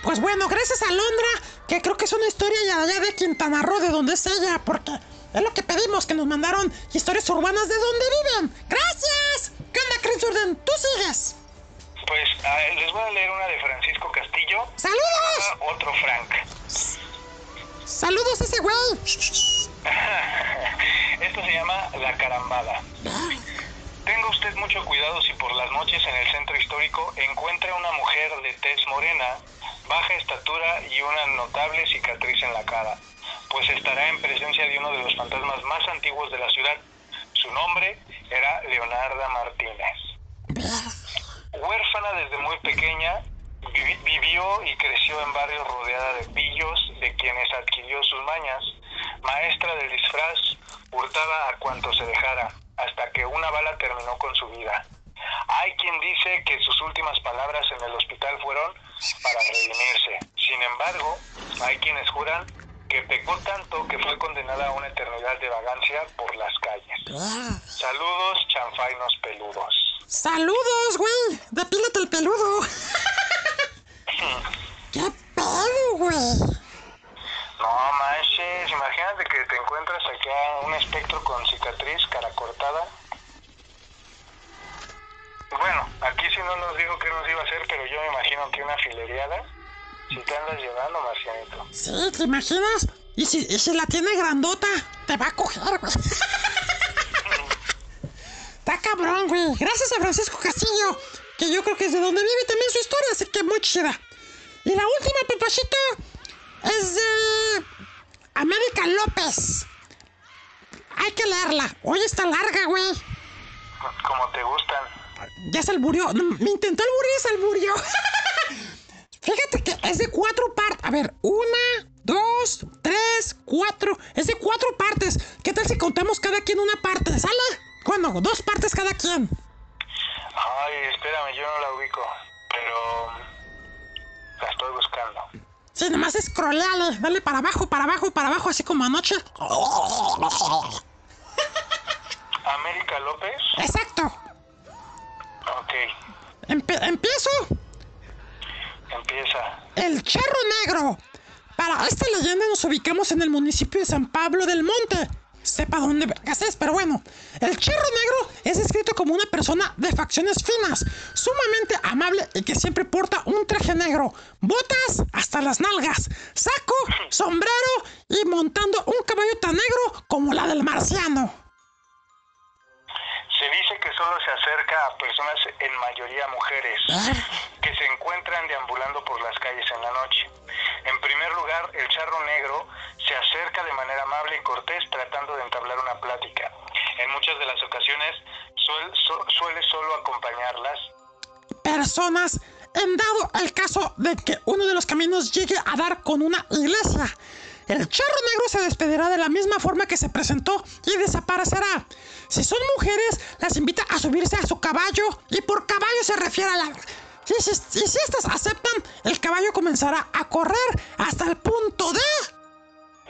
Pues bueno, gracias a Londra, que creo que es una historia ya allá de Quintana Roo, de donde es ella, porque es lo que pedimos, que nos mandaron historias urbanas de donde viven. ¡Gracias! ¿Qué onda, Chris Jordan? ¿Tú sigues? Pues ah, les voy a leer una de Francisco Castillo. ¡Saludos! Ah, Otro Frank. ¡Saludos a ese güey! Esto se llama La Carambada. Tenga usted mucho cuidado si por las noches en el centro histórico encuentra una mujer de tez morena, baja estatura y una notable cicatriz en la cara, pues estará en presencia de uno de los fantasmas más antiguos de la ciudad. Su nombre era Leonarda Martínez. Huérfana desde muy pequeña, vi- vivió y creció en barrios rodeada de pillos de quienes adquirió sus mañas. Maestra del disfraz, hurtaba a cuanto se dejara, hasta que una bala terminó con su vida. Hay quien dice que sus últimas palabras en el hospital fueron para redimirse. Sin embargo, hay quienes juran que pecó tanto que fue condenada a una eternidad de vagancia por las calles. Saludos, chanfainos peludos. ¡Saludos, güey! ¡Depílate el peludo! ¿Qué pedo, güey? No manches, imagínate que te encuentras acá un espectro con cicatriz, cara cortada. Bueno, aquí sí no nos dijo qué nos iba a hacer, pero yo me imagino que una filereada, si te andas llevando, Marcianito. Sí, ¿te imaginas? ¿Y si, y si la tiene grandota? Te va a coger, güey. Está cabrón, güey. Gracias a Francisco Castillo, que yo creo que es de donde vive también su historia, así que muy chida. Y la última, papachito, es de América López. Hay que leerla. Hoy está larga, güey. Como te gustan. Ya se alburió. Me intentó alburir y se alburió. Fíjate que es de cuatro partes. A ver, una, dos, tres, cuatro. Es de cuatro partes. ¿Qué tal si contamos cada quien una parte? ¿Sale? Bueno, dos partes cada quien. Ay, espérame, yo no la ubico, pero la estoy buscando. Sí, nomás scrolleale. Dale para abajo, para abajo, para abajo, así como anoche. América López, Exacto. ok, Empe- empiezo. empieza. El charro negro. Para esta leyenda nos ubicamos en el municipio de San Pablo del Monte. Sepa dónde vergas pero bueno. El charro negro es descrito como una persona de facciones finas, sumamente amable y que siempre porta un traje negro, botas hasta las nalgas, saco, sombrero y montando un caballo tan negro como la del marciano. Se dice que solo se acerca a personas, en mayoría mujeres, que se encuentran deambulando por las calles en la noche. En primer lugar, el charro negro se acerca de manera amable y cortés tratando de entablar una plática. En muchas de las ocasiones suel- so- suele solo acompañarlas personas en dado el caso de que uno de los caminos llegue a dar con una iglesia. El charro negro se despedirá de la misma forma que se presentó y desaparecerá. Si son mujeres, las invita a subirse a su caballo y por caballo se refiere a la... Y si, y si estas aceptan, el caballo comenzará a correr hasta el punto de...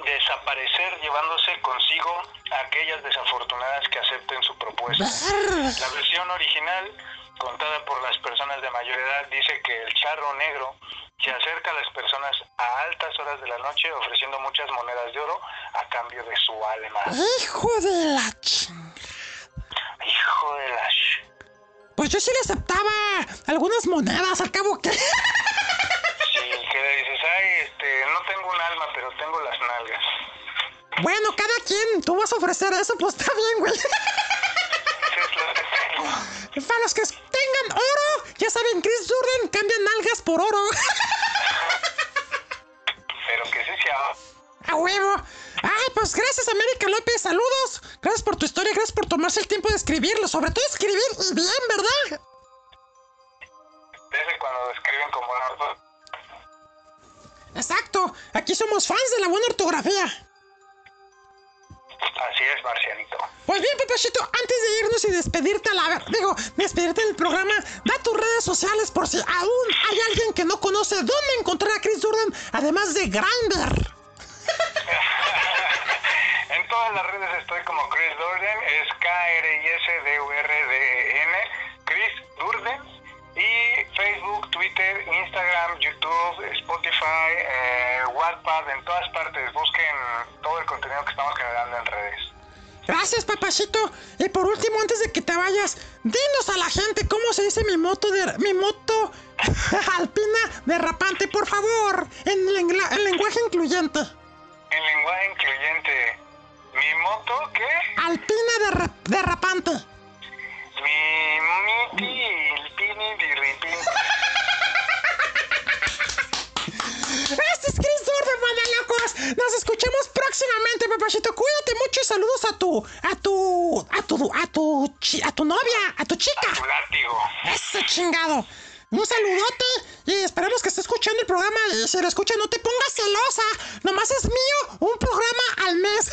desaparecer llevándose consigo a aquellas desafortunadas que acepten su propuesta. La versión original, contada por las personas de mayor edad, dice que el charro negro se acerca a las personas a altas horas de la noche ofreciendo muchas monedas de oro a cambio de su alma. Hijo de la... ch- Hijo de la... sh- Pues yo sí le aceptaba algunas monedas, al cabo que... Sí, que le dices, ay, este, no tengo un alma, pero tengo las nalgas. Bueno, cada quien, tú vas a ofrecer eso, pues está bien, güey. Para los que tengan oro, ya saben, Chris Jordan cambia nalgas por oro. Pero que sí sea... A huevo. Ay, pues gracias, América López. Saludos. Gracias por tu historia, gracias por tomarse el tiempo de escribirlo. Sobre todo escribir y bien, ¿verdad? Desde cuando escriben como orto. Exacto. Aquí somos fans de la buena ortografía. Así es, Marcianito. Pues bien, Pepachito, antes de irnos y despedirte a la digo, despedirte del programa, da tus redes sociales por si aún hay alguien que no conoce dónde encontrar a Chris Jordan, además de Grindr. En todas las redes estoy como Chris Durden, es K-R-I-S-D-U-R-D-E-N, Chris Durden. Y Facebook, Twitter, Instagram, YouTube, Spotify, eh, Wattpad, en todas partes. Busquen todo el contenido que estamos generando en redes. Gracias, papachito. Y por último, antes de que te vayas, dinos a la gente cómo se dice mi moto de mi moto alpina derrapante, por favor, en, lengla- en lenguaje incluyente. En lenguaje incluyente, ¿mi moto qué? Alpina derra- derrapante. Este es Chris Jordan, locos. Nos escuchamos próximamente, papachito. Cuídate mucho y saludos a tu, a tu, a tu, a tu, a tu novia, a tu chica. Tu látigo. Ese chingado. Un saludote y esperemos que esté escuchando el programa. Y si lo escucha, no te pongas celosa. Nomás es mío un programa al mes.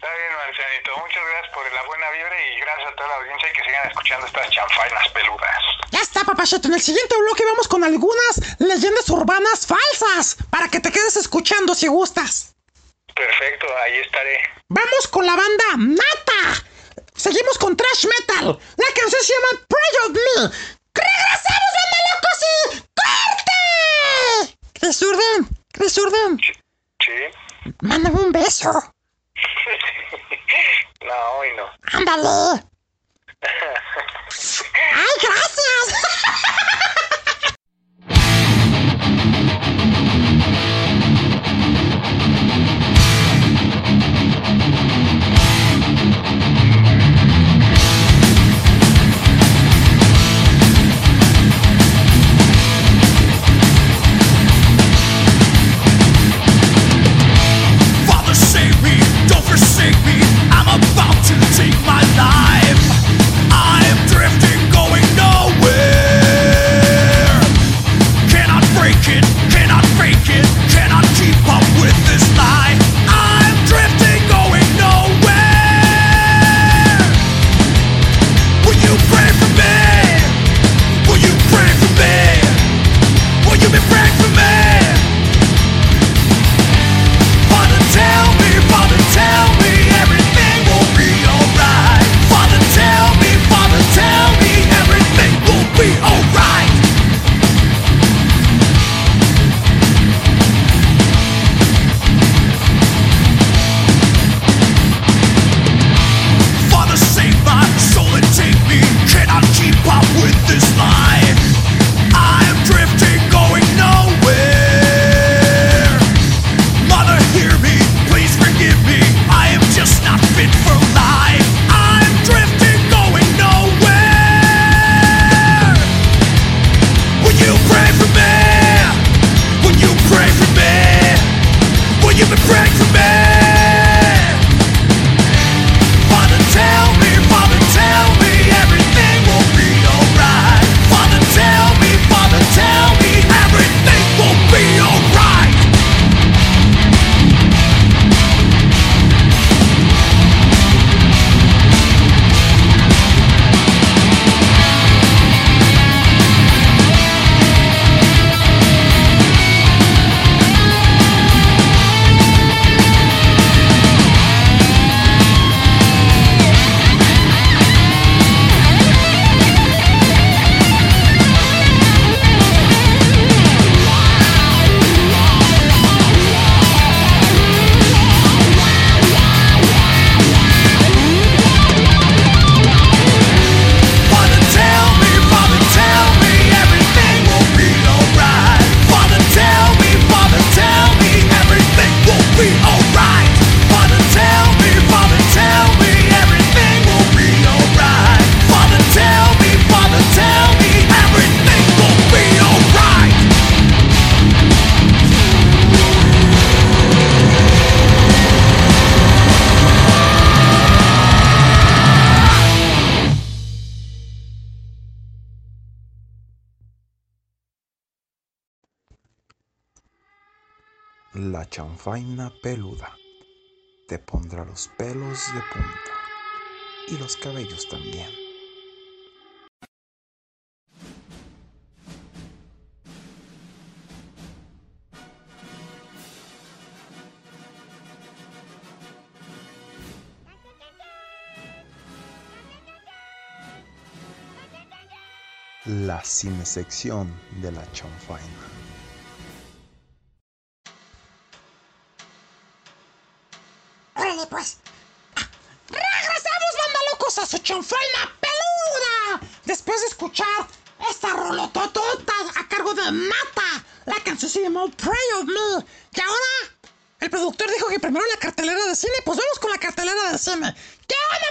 Está bien, Marcianito. Muchas gracias por la buena vibra y gracias a toda la audiencia y que sigan escuchando estas chanfainas peludas. Ya está, papachito. En el siguiente bloque vamos con algunas leyendas urbanas falsas para que te quedes escuchando si gustas. Perfecto, ahí estaré. Vamos con la banda Nata. Seguimos con Trash Metal. La canción se llama Pray of Me. ¡Regresamos, banda locos y corte! Chris Urden, ¿Sí? mándame un beso. No, hoy no. Ándale. ¡Ay, gracias! chanfaina peluda te pondrá los pelos de punta y los cabellos también. La cinesección de la chanfaina. ¿Qué onda,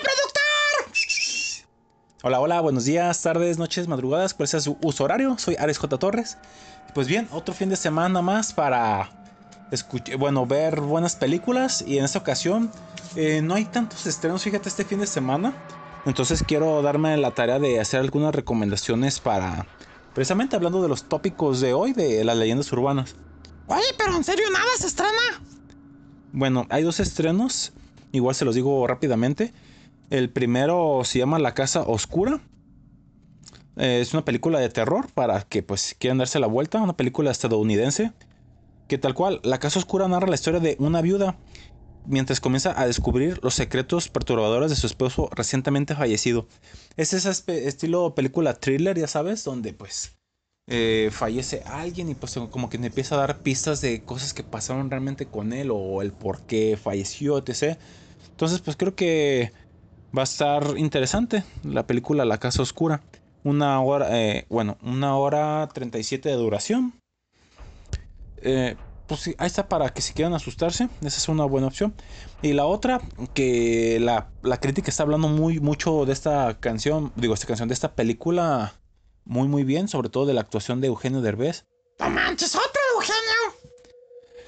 productor? Hola, hola, buenos días, tardes, noches, madrugadas, cuál sea su uso horario. Soy Ares J. Torres. Pues bien, otro fin de semana más para bueno, ver buenas películas. Y en esta ocasión eh, no hay tantos estrenos, fíjate, este fin de semana. Entonces quiero darme la tarea de hacer algunas recomendaciones para, precisamente hablando de los tópicos de hoy, de las leyendas urbanas. Oye, pero en serio, nada se estrena. Bueno, hay dos estrenos, igual se los digo rápidamente. El primero se llama La Casa Oscura. Eh, es una película de terror para que pues quieran darse la vuelta, una película estadounidense. Que tal cual, La Casa Oscura narra la historia de una viuda mientras comienza a descubrir los secretos perturbadores de su esposo recientemente fallecido. Es ese estilo película thriller, ya sabes, donde pues eh, fallece alguien y pues como que empieza a dar pistas de cosas que pasaron realmente con él o el por qué falleció, etc. Entonces pues creo que va a estar interesante la película La Casa Oscura. Una hora, eh, bueno, una hora 37 de duración. Eh, pues ahí está para que si quieran asustarse, esa es una buena opción. Y la otra, que la, la crítica está hablando muy mucho de esta canción, digo, esta canción, de esta película muy muy bien, sobre todo de la actuación de Eugenio Derbez. No manches, otro Eugenio.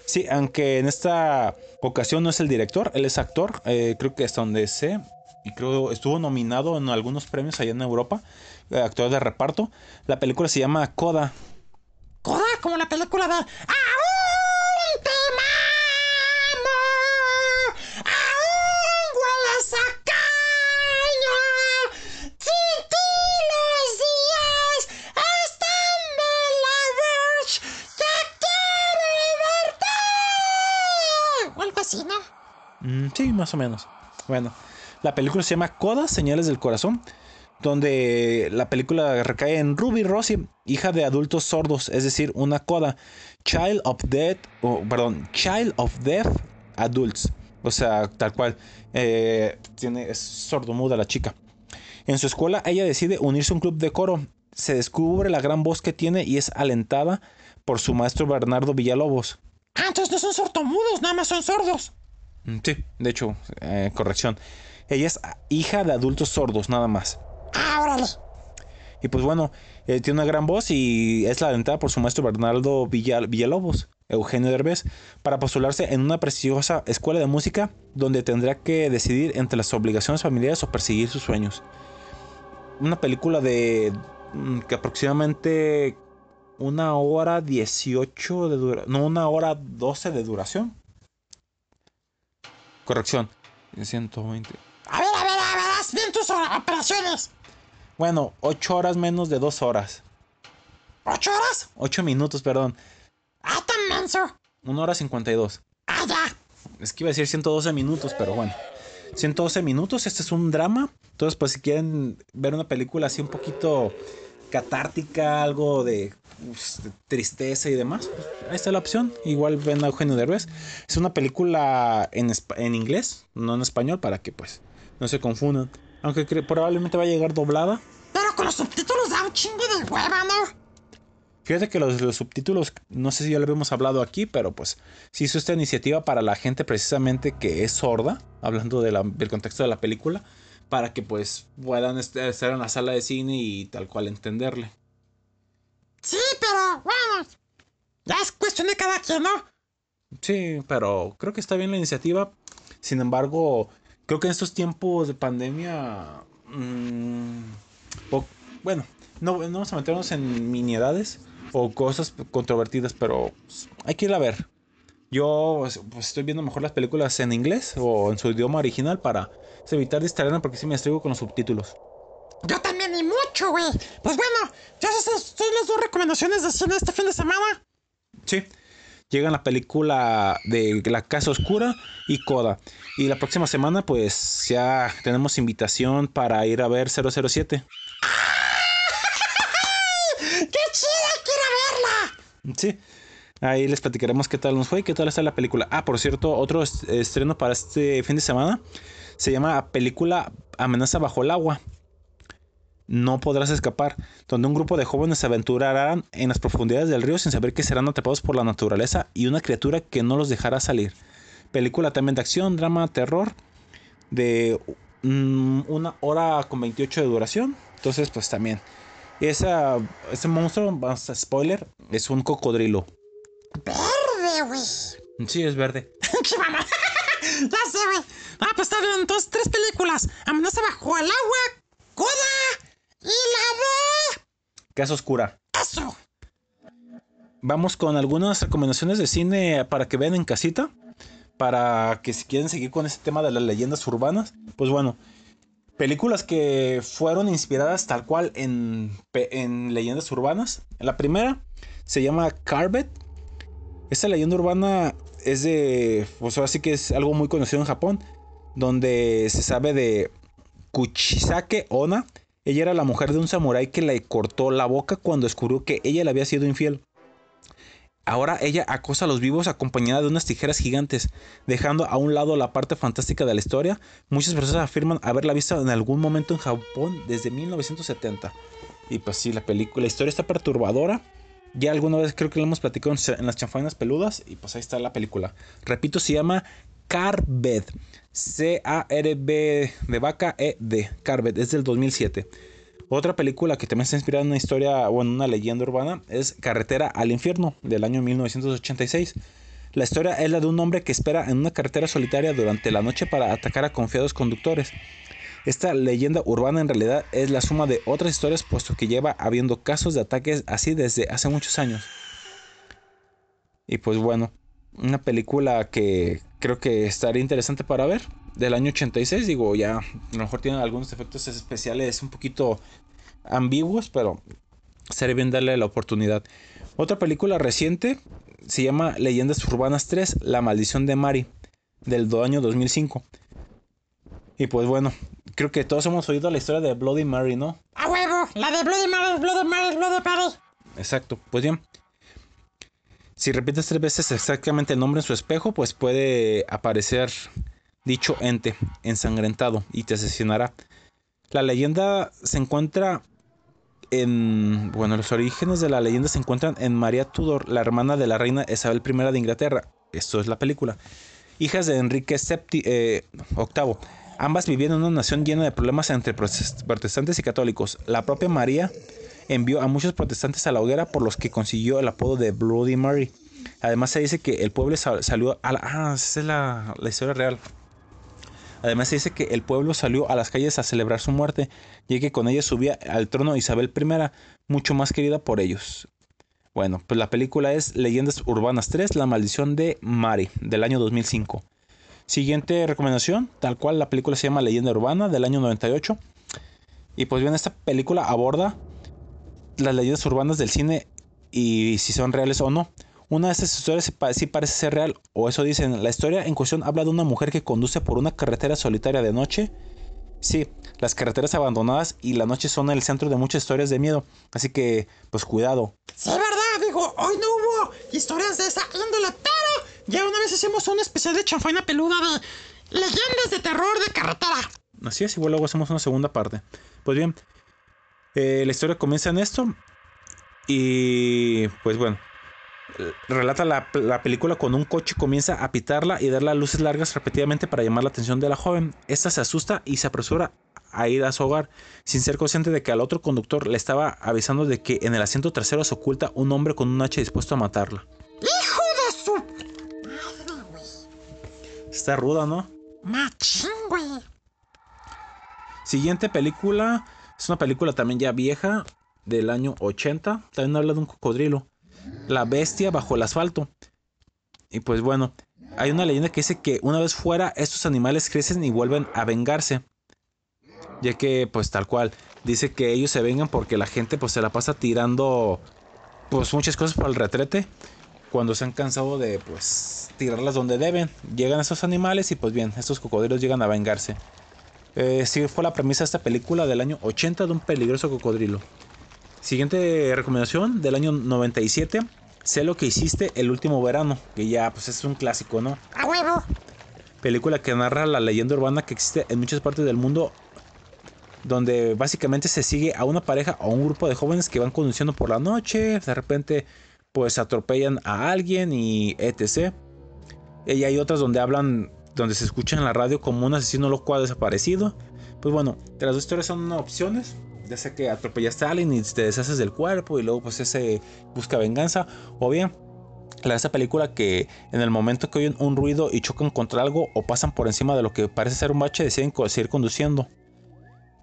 Sí, aunque en esta ocasión no es el director, él es actor, eh, creo que hasta donde sé, y creo estuvo nominado en algunos premios allá en Europa, eh, actor de reparto. La película se llama Coda. Coda, como la película de Aún te mamo, aún hueles a caña. Sin ti los días están de la verge. Ya quiero verte. O algo así, ¿no? Mm, sí, más o menos. Bueno, la película se llama Coda, Señales del Corazón, donde la película recae en Ruby Rossi, hija de adultos sordos, es decir, una coda, Child of Death, o perdón, Child of Deaf Adults, o sea, tal cual, eh, tiene, es sordomuda la chica. En su escuela ella decide unirse a un club de coro, se descubre la gran voz que tiene y es alentada por su maestro Bernardo Villalobos. Ah, entonces no son sordomudos, nada más son sordos. Mm, Sí, de hecho, eh, corrección. Ella es hija de adultos sordos, nada más. Ah, órale. Y pues bueno, eh, tiene una gran voz y es la alentada por su maestro Bernardo Villa- Villalobos, Eugenio Derbez, para postularse en una prestigiosa escuela de música donde tendrá que decidir entre las obligaciones familiares o perseguir sus sueños. Una película de mm, que aproximadamente una hora 18 de duración, no, una hora 12 de duración. Corrección, 120. A ver, a ver, a ver, haz bien tus operaciones. Bueno, 8 horas menos de 2 horas. ¿Ocho horas? 8 minutos, perdón. Ah, tan menso. 1 hora 52. Ah, ya. Es que iba a decir 112 minutos, pero bueno. 112 minutos, este es un drama. Entonces, pues si quieren ver una película así un poquito catártica, algo de, pues, de tristeza y demás, pues, ahí está la opción. Igual ven a Eugenio Derbez. Es una película en, en inglés, no en español, para que pues no se confundan. Aunque probablemente va a llegar doblada. Pero con los subtítulos da un chingo de hueva, ¿no? Fíjate que los, los subtítulos, no sé si ya lo habíamos hablado aquí, pero pues se hizo esta iniciativa para la gente precisamente que es sorda, hablando de la- del contexto de la película, para que pues puedan est- estar en la sala de cine y tal cual entenderle. Sí, pero bueno. Ya es cuestión de cada quien, ¿no? Sí, pero creo que está bien la iniciativa. Sin embargo, creo que en estos tiempos de pandemia, mm, bueno, no, no vamos a meternos en miniedades o cosas controvertidas, pero hay que ir a ver. Yo pues, estoy viendo mejor las películas en inglés o en su idioma original para evitar distraerme porque si me distraigo con los subtítulos. Yo también y mucho, güey. Pues bueno, ya son las dos recomendaciones de cine este fin de semana. Sí. Llega la película de La Casa Oscura y Coda. Y la próxima semana, pues ya tenemos invitación para ir a ver 007. ¡Qué chida! ¡Quiero verla! Sí. Ahí les platicaremos qué tal nos fue y qué tal está la película. Ah, por cierto, otro est- estreno para este fin de semana se llama película Amenaza bajo el agua. No podrás escapar, donde un grupo de jóvenes se aventurarán en las profundidades del río sin saber que serán atrapados por la naturaleza y una criatura que no los dejará salir. Película también de acción, drama, terror, de mm, una hora con 28 de duración. Entonces, pues también. Esa, ese monstruo, vamos a spoiler, es un cocodrilo. Verde, güey. Sí, es verde. ¡Qué mamá! ya sé, güey. Ah, pues está bien. Entonces, tres películas. Amenaza bajo el agua, Coda y la de... Casa Oscura. Eso. Vamos con algunas recomendaciones de cine para que vean en casita. Para que si quieren seguir con ese tema de las leyendas urbanas. Pues bueno. Películas que fueron inspiradas tal cual en leyendas urbanas. La primera se llama Carvet. Esta leyenda urbana es de. Pues ahora sí que es algo muy conocido en Japón. Donde se sabe de Kuchisake Ona. Ella era la mujer de un samurái que le cortó la boca cuando descubrió que ella le había sido infiel. Ahora ella acosa a los vivos acompañada de unas tijeras gigantes, dejando a un lado la parte fantástica de la historia. Muchas personas afirman haberla visto en algún momento en Japón desde 1970. Y pues sí, la película, la historia está perturbadora. Ya alguna vez creo que lo hemos platicado en las chanfainas peludas y pues ahí está la película. Repito, se llama Carbed. C-A-R-B de vaca E-D. Carbed, es del 2007. Otra película que también está inspirada en una historia o en una leyenda urbana es Carretera al Infierno del año 1986. La historia es la de un hombre que espera en una carretera solitaria durante la noche para atacar a confiados conductores. Esta leyenda urbana en realidad es la suma de otras historias puesto que lleva habiendo casos de ataques así desde hace muchos años. Y pues bueno, una película que creo que estaría interesante para ver. Del año 86, digo, ya a lo mejor tiene algunos efectos especiales un poquito ambiguos, pero sería bien darle la oportunidad. Otra película reciente se llama Leyendas Urbanas 3, La Maldición de Mari, del año 2005. Y pues bueno, creo que todos hemos oído la historia de Bloody Mary, ¿no? A huevo. La de Bloody Mary, Bloody Mary, Bloody Mary. Exacto, pues bien. Si repites tres veces exactamente el nombre en su espejo, pues puede aparecer dicho ente ensangrentado y te asesinará. La leyenda se encuentra en... Bueno, los orígenes de la leyenda se encuentran en María Tudor, la hermana de la reina Isabel I de Inglaterra. Esto es la película. Hijas de Enrique VII, eh, VIII. Ambas vivían en una nación llena de problemas entre protes- protestantes y católicos. La propia María envió a muchos protestantes a la hoguera por los que consiguió el apodo de Bloody Mary. Además se dice que el pueblo sal- salió a la... Ah, esa es la, la historia real. Además se dice que el pueblo salió a las calles a celebrar su muerte, ya que con ella subía al trono Isabel I, mucho más querida por ellos. Bueno, pues la película es Leyendas Urbanas 3, La Maldición de Mari, del año 2005. Siguiente recomendación, tal cual la película se llama Leyenda Urbana, del año 98. Y pues bien, esta película aborda las leyendas urbanas del cine y si son reales o no. Una de estas historias sí pa- sí parece ser real, o eso dicen. La historia en cuestión habla de una mujer que conduce por una carretera solitaria de noche. Sí, las carreteras abandonadas y la noche son el centro de muchas historias de miedo. Así que, pues cuidado. Sí, verdad, digo, hoy no hubo historias de esa índole, pero ya una vez hicimos un especial de chanfaina peluda de leyendas de terror de carretera. Así es, igual luego hacemos una segunda parte. Pues bien, eh, la historia comienza en esto. Y pues bueno, relata la, la película cuando un coche comienza a pitarla y darle luces largas repetidamente para llamar la atención de la joven. Esta se asusta y se apresura a ir a su hogar, sin ser consciente de que al otro conductor le estaba avisando de que en el asiento trasero se oculta un hombre con un hacha dispuesto a matarla. ¡Hijo de su madre, güey! Está ruda, ¿no? ¡Machín, güey! Siguiente película es una película también ya vieja del año 80. También habla de un cocodrilo. La bestia bajo el asfalto. Y pues bueno, hay una leyenda que dice que una vez fuera, estos animales crecen y vuelven a vengarse. Ya que, pues tal cual, dice que ellos se vengan porque la gente pues se la pasa tirando pues muchas cosas por el retrete. Cuando se han cansado de pues tirarlas donde deben. Llegan esos animales y pues bien, estos cocodrilos llegan a vengarse. Eh, sí, fue la premisa de esta película del año 80 de un peligroso cocodrilo. Siguiente recomendación del año 97. Sé lo que hiciste el último verano, que ya pues es un clásico, ¿no? A huevo. Película que narra la leyenda urbana que existe en muchas partes del mundo, donde básicamente se sigue a una pareja o un grupo de jóvenes que van conduciendo por la noche, de repente pues atropellan a alguien y etc. Y hay otras donde hablan, donde se escucha en la radio como un asesino loco ha desaparecido. Pues bueno, las dos historias son opciones. Ya sea que atropellaste a alguien y te deshaces del cuerpo y luego pues ese busca venganza. O bien, la de esta película que en el momento que oyen un ruido y chocan contra algo o pasan por encima de lo que parece ser un bache deciden seguir conduciendo.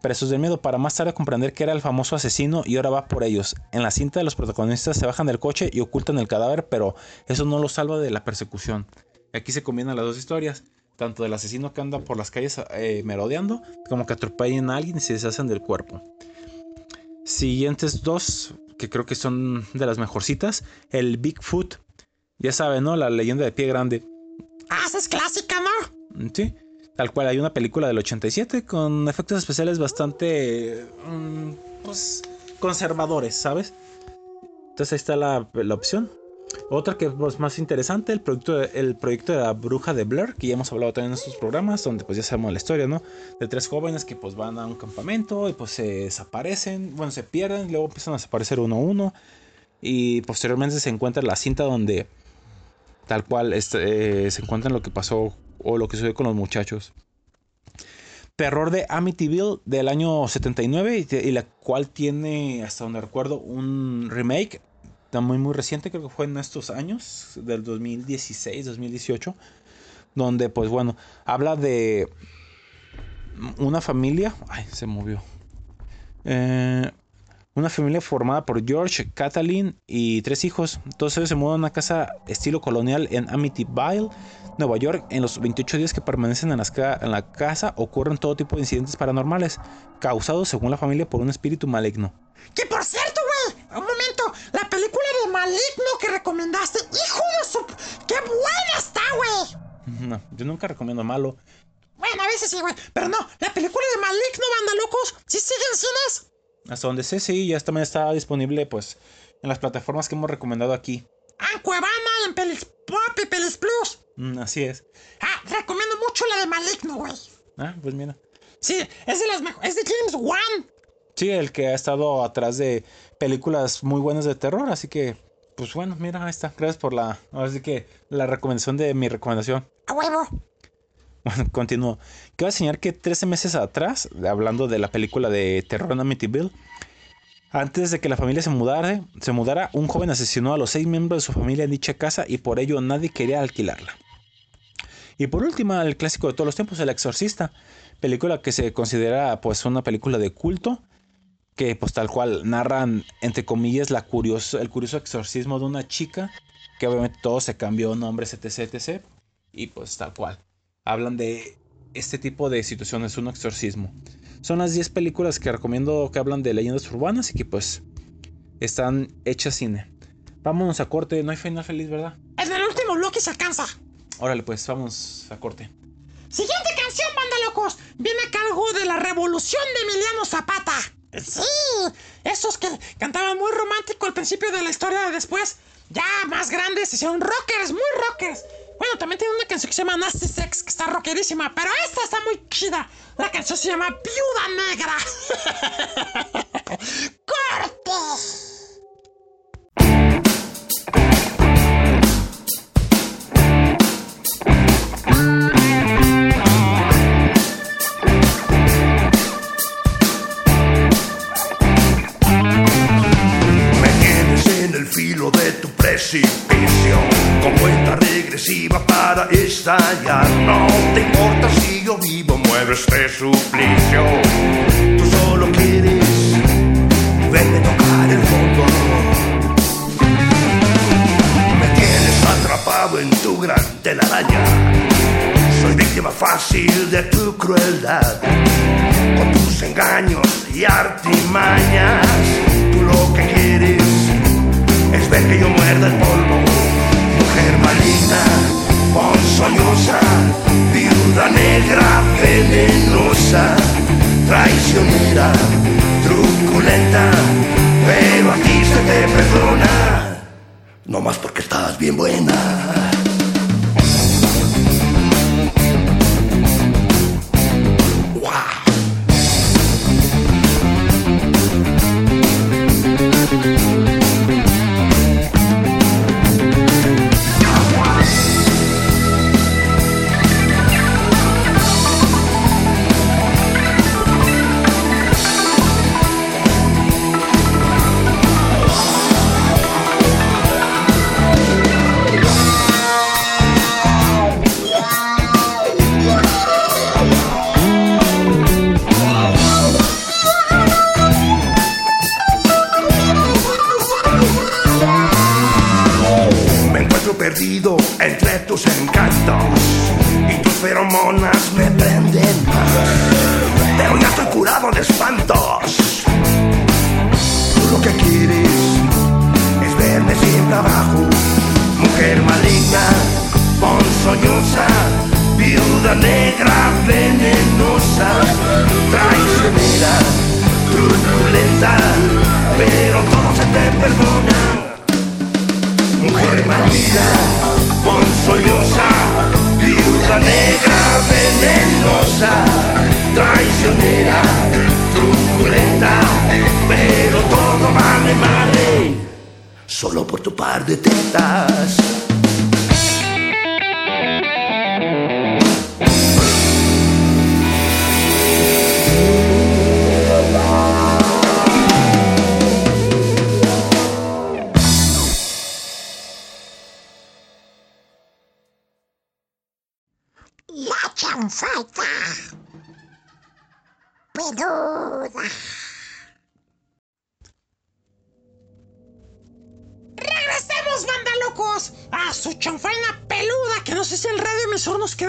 Presos del miedo para más tarde comprender que era el famoso asesino y ahora va por ellos. En la cinta los protagonistas se bajan del coche y ocultan el cadáver, pero eso no los salva de la persecución. Aquí se combinan las dos historias, tanto del asesino que anda por las calles eh, merodeando, como que atropellan a alguien y se deshacen del cuerpo. Siguientes dos, que creo que son de las mejorcitas, el Bigfoot. Ya saben, ¿no? La leyenda de pie grande. Ah, esa es clásica, ¿no? Sí, tal cual hay una película del 87 con efectos especiales bastante mm, pues conservadores, ¿sabes? Entonces ahí está la, la opción. Otra que es más interesante, el proyecto, de, el proyecto de la bruja de Blair, que ya hemos hablado también en estos programas, donde pues ya sabemos la historia, ¿no? De tres jóvenes que pues van a un campamento y pues se desaparecen, bueno, se pierden, luego empiezan a desaparecer uno a uno y posteriormente se encuentra la cinta donde tal cual este, eh, se encuentran lo que pasó o lo que sucedió con los muchachos. Terror de Amityville del año 79 y, y la cual tiene, hasta donde recuerdo, un remake. Muy muy reciente, creo que fue en estos años, del 2016, 2018. Donde pues bueno, habla de una familia... Ay, se movió. Eh, una familia formada por George, Kathleen y tres hijos. Todos ellos se mudan a una casa estilo colonial en Amityville, Nueva York. En los 28 días que permanecen en, en la casa ocurren todo tipo de incidentes paranormales, causados según la familia por un espíritu maligno. Que por cierto, güey, un momento, la película Maligno que recomendaste, hijo de su... ¡Qué buena está, güey! No, yo nunca recomiendo malo. Bueno, a veces sí, güey, pero no, la película de Maligno, banda locos, ¿sí sigue en cines? Hasta donde sé, sí, ya también está disponible pues en las plataformas que hemos recomendado aquí. Ah, en Cuevana, en Pelis Pop y Pelis Plus. Mm, así es. Ah, recomiendo mucho la de Maligno, güey. Ah, pues mira. Sí, es de las mejores, es de James Wan. Sí, el que ha estado atrás de películas muy buenas de terror, así que, pues bueno, mira, ahí está. Gracias por la, ahora sí que la recomendación de mi recomendación. A huevo. Bueno, continúo. Quiero enseñar que 13 meses atrás, hablando de la película de terror en Amityville, antes de que la familia se mudara, se mudara, un joven asesinó a los seis miembros de su familia en dicha casa y por ello nadie quería alquilarla. Y por último, el clásico de todos los tiempos, El Exorcista, película que se considera pues una película de culto, que pues tal cual narran entre comillas la curioso, el curioso exorcismo de una chica, que obviamente todo se cambió, nombres, etc, etc, y pues tal cual. Hablan de este tipo de situaciones, un exorcismo. Son las 10 películas que recomiendo que hablan de leyendas urbanas y que pues están hechas cine. Vámonos a corte, no hay final feliz, ¿verdad? En el último bloque se alcanza. Órale, pues vamos a corte. Siguiente canción, banda locos, viene a cargo de la revolución de Emiliano Zapata. Sí, esos que cantaban muy romántico al principio de la historia, después, ya más grandes, hicieron rockers, muy rockers. Bueno, también tiene una canción que se llama Nasty Sex, que está rockerísima, pero esta está muy chida. La canción se llama Viuda Negra. ¡Corte! precipicio con cuenta regresiva para estallar. No te importa si yo vivo, muero este suplicio. Tú solo quieres verme tocar el fondo. Me tienes atrapado en tu gran telaraña. Soy víctima fácil de tu crueldad. Con tus engaños y artimañas, tú lo que quieres es que yo muerda el polvo. Mujer maligna, ponzoñosa, viuda negra, venenosa, traicionera, truculenta, pero a ti se te perdona, no más porque estás bien buena. Entre tus encantos y tus feromonas me prenden más. Pero ya estoy curado de espantos. Tú lo que quieres es verme siempre abajo. Mujer maligna, ponzoñosa, viuda negra, venenosa, traicionera, truculenta, pero todo se te perdona. Mujer maligna, ponzoñosa, viuda negra, venenosa, traicionera, truculenta, pero todo vale madre, solo por tu par de tetas.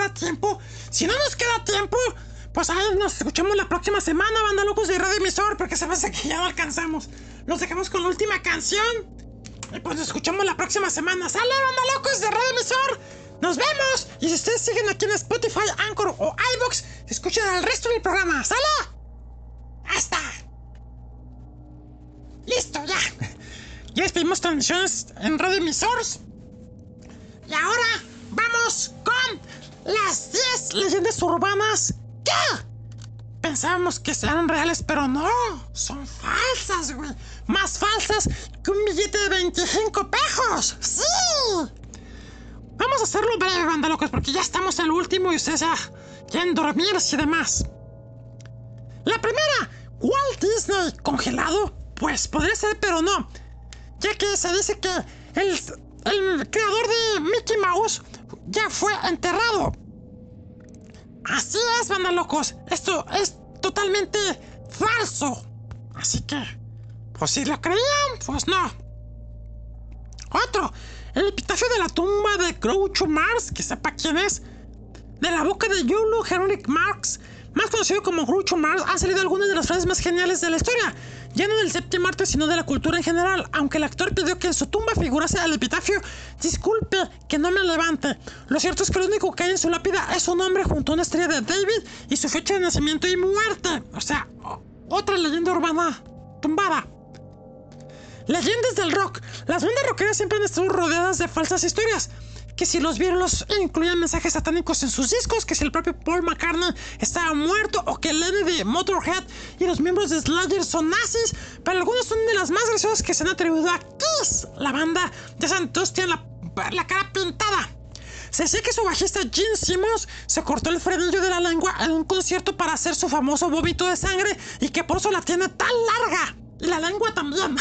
Queda tiempo. Si no nos queda tiempo, pues ahí nos escuchamos la próxima semana, banda locos de radio emisor, porque se me que ya no alcanzamos. Nos dejamos con la última canción. Y pues nos escuchamos la próxima semana. ¡Sale, banda locos de radio emisor! ¡Nos vemos! Y si ustedes siguen aquí en Spotify, Anchor o iVoox, escuchen el resto del programa. ¡Sale! ¡Hasta! ¡Listo, ya! Ya despedimos transmisiones en Radio Emisores. Y ahora vamos con las 10 leyendas urbanas que pensábamos que eran reales, pero no, son falsas, güey. Más falsas que un billete de 25 pejos. ¡Sí! Vamos a hacerlo breve, banda locos, porque ya estamos el último y ustedes ya quieren dormirse y demás. La primera, Walt Disney congelado, pues podría ser, pero no. Ya que se dice que el, el creador de Mickey Mouse ya fue enterrado. Así es, banda locos. Esto es totalmente falso. Así que, pues si lo creían, pues no. Otro, el epitafio de la tumba de Groucho Marx, que sepa quién es. De la boca de Yulu Henrik Marx, más conocido como Groucho Marx, han salido algunas de las frases más geniales de la historia. Ya no del séptimo arte, sino de la cultura en general. Aunque el actor pidió que en su tumba figurase el epitafio, disculpe que no me levante. Lo cierto es que lo único que hay en su lápida es su nombre junto a una estrella de David y su fecha de nacimiento y muerte. O sea, otra leyenda urbana tumbada. Leyendas del rock. Las bandas rockeras siempre han estado rodeadas de falsas historias. Que si los Beatles incluían mensajes satánicos en sus discos, que si el propio Paul McCartney estaba muerto, o que Lenny de Motorhead y los miembros de Slayer son nazis, pero algunas son de las más graciosas que se han atribuido a Kiss. La banda de Santos tiene la, la cara pintada. Se dice que su bajista Gene Simmons se cortó el frenillo de la lengua en un concierto para hacer su famoso vómito de sangre y que por eso la tiene tan larga. Y la lengua también.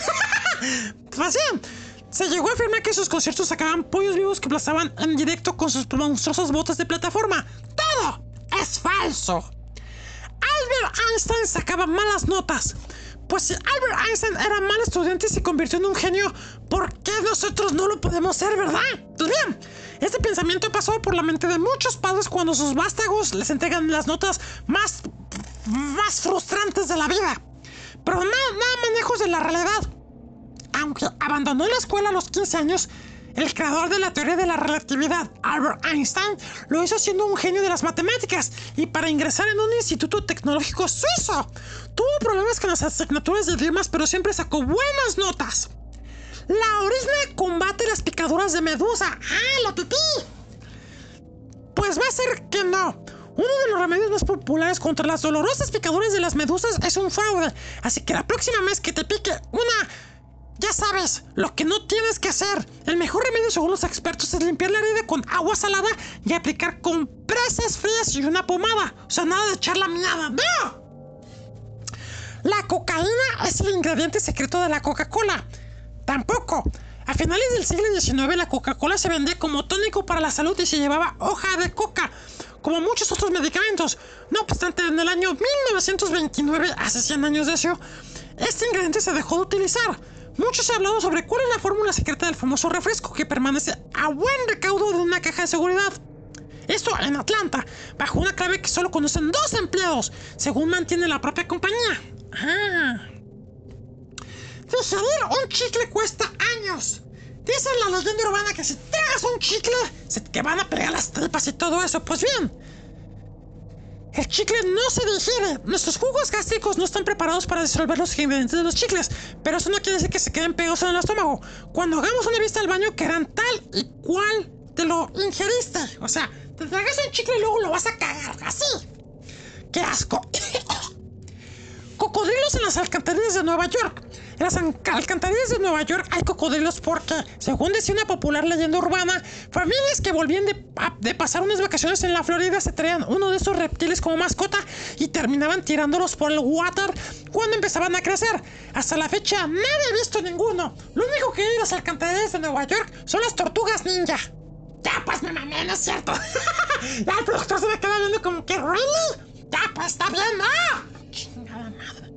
pues bien, se llegó a afirmar que sus conciertos sacaban pollos vivos que aplastaban en directo con sus monstruosas botas de plataforma. ¡Todo es falso! Albert Einstein sacaba malas notas. Pues si Albert Einstein era mal estudiante y se convirtió en un genio, ¿por qué nosotros no lo podemos ser, verdad? Pues bien, Este pensamiento pasó por la mente de muchos padres cuando sus vástagos les entregan las notas más, más frustrantes de la vida. Pero nada, nada manejos de la realidad. Aunque abandonó la escuela a los 15 años, el creador de la teoría de la relatividad, Albert Einstein, lo hizo siendo un genio de las matemáticas y para ingresar en un instituto tecnológico suizo. Tuvo problemas con las asignaturas de idiomas, pero siempre sacó buenas notas. La orisna combate las picaduras de medusa. ¡Ah, la pipí! Pues va a ser que no. Uno de los remedios más populares contra las dolorosas picaduras de las medusas es un fraude. Así que la próxima vez que te pique una ya sabes, lo que no tienes que hacer. El mejor remedio según los expertos es limpiar la herida con agua salada y aplicar compresas frías y una pomada. O sea, nada de echar la miada. ¡No! La cocaína es el ingrediente secreto de la Coca-Cola. Tampoco. A finales del siglo XIX la Coca-Cola se vendía como tónico para la salud y se llevaba hoja de coca, como muchos otros medicamentos. No obstante, en el año 1929, hace 100 años de eso, este ingrediente se dejó de utilizar. Mucho se ha hablado sobre cuál es la fórmula secreta del famoso refresco que permanece a buen recaudo de una caja de seguridad. Esto en Atlanta, bajo una clave que solo conocen dos empleados, según mantiene la propia compañía. Ah. Digerir un chicle cuesta años. Dice la leyenda urbana que si tragas un chicle, se van a pegar las tripas y todo eso. Pues bien, el chicle no se digiere. Nuestros jugos gástricos no están preparados para disolver los ingredientes de los chicles, pero eso no quiere decir que se queden pegados en el estómago. Cuando hagamos una vista al baño, quedarán tal y cual te lo ingeriste. O sea, te tragas un chicle y luego lo vas a cagar. Así. ¡Qué asco! Cocodrilos en las alcantarillas de Nueva York. En las an- alcantarillas de Nueva York hay cocodrilos porque, según decía una popular leyenda urbana, familias que volvían de pasar unas vacaciones en la Florida se traían uno de esos reptiles como mascota y terminaban tirándolos por el water cuando empezaban a crecer. Hasta la fecha nadie ha visto ninguno. Lo único que hay en las alcantarillas de Nueva York son las tortugas ninja. Ya, pues me mamé, ¿no es cierto? ya el productor se me queda viendo como que, ¿really? Ya, pues está bien, ¿no? Chingada madre.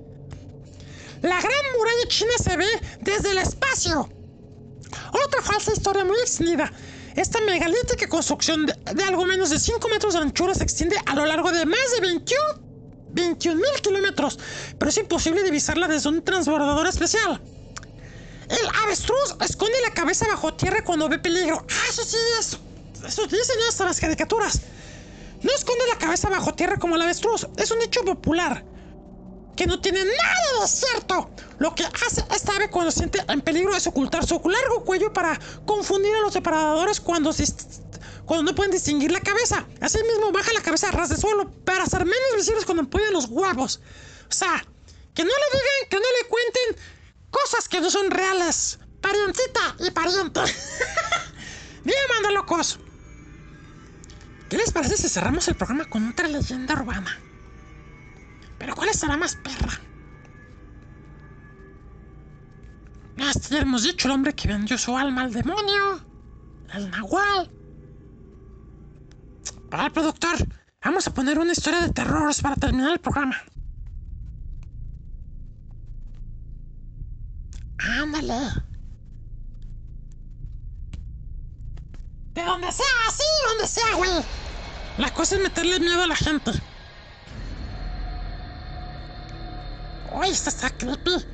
La gran muralla china se ve desde el espacio. Otra falsa historia muy extendida. Esta megalítica construcción de, algo menos de 5 metros de anchura se extiende a lo largo de más de 21 mil kilómetros, pero es imposible divisarla desde un transbordador especial. El avestruz esconde la cabeza bajo tierra cuando ve peligro. Ah, eso sí, eso, eso dicen hasta las caricaturas. No esconde la cabeza bajo tierra como el avestruz. Es un hecho popular que no tiene nada de cierto. Lo que hace esta ave cuando siente en peligro es ocultar su largo cuello para confundir a los depredadores cuando, se- cuando no pueden distinguir la cabeza. Asimismo, baja la cabeza a ras de suelo para ser menos visibles cuando empuñan los huevos. O sea, que no le digan, que no le cuenten cosas que no son reales. Parientita y pariente. Bien, manda locos. ¿Qué les parece si cerramos el programa con otra leyenda urbana? Pero ¿cuál estará más perra? Ya ya hemos dicho el hombre que vendió su alma al demonio. El nahual. Para el productor, vamos a poner una historia de terrores para terminar el programa. Ándale. De donde sea, sí, donde sea, güey. La cosa es meterle miedo a la gente. Uy, esta está creepy.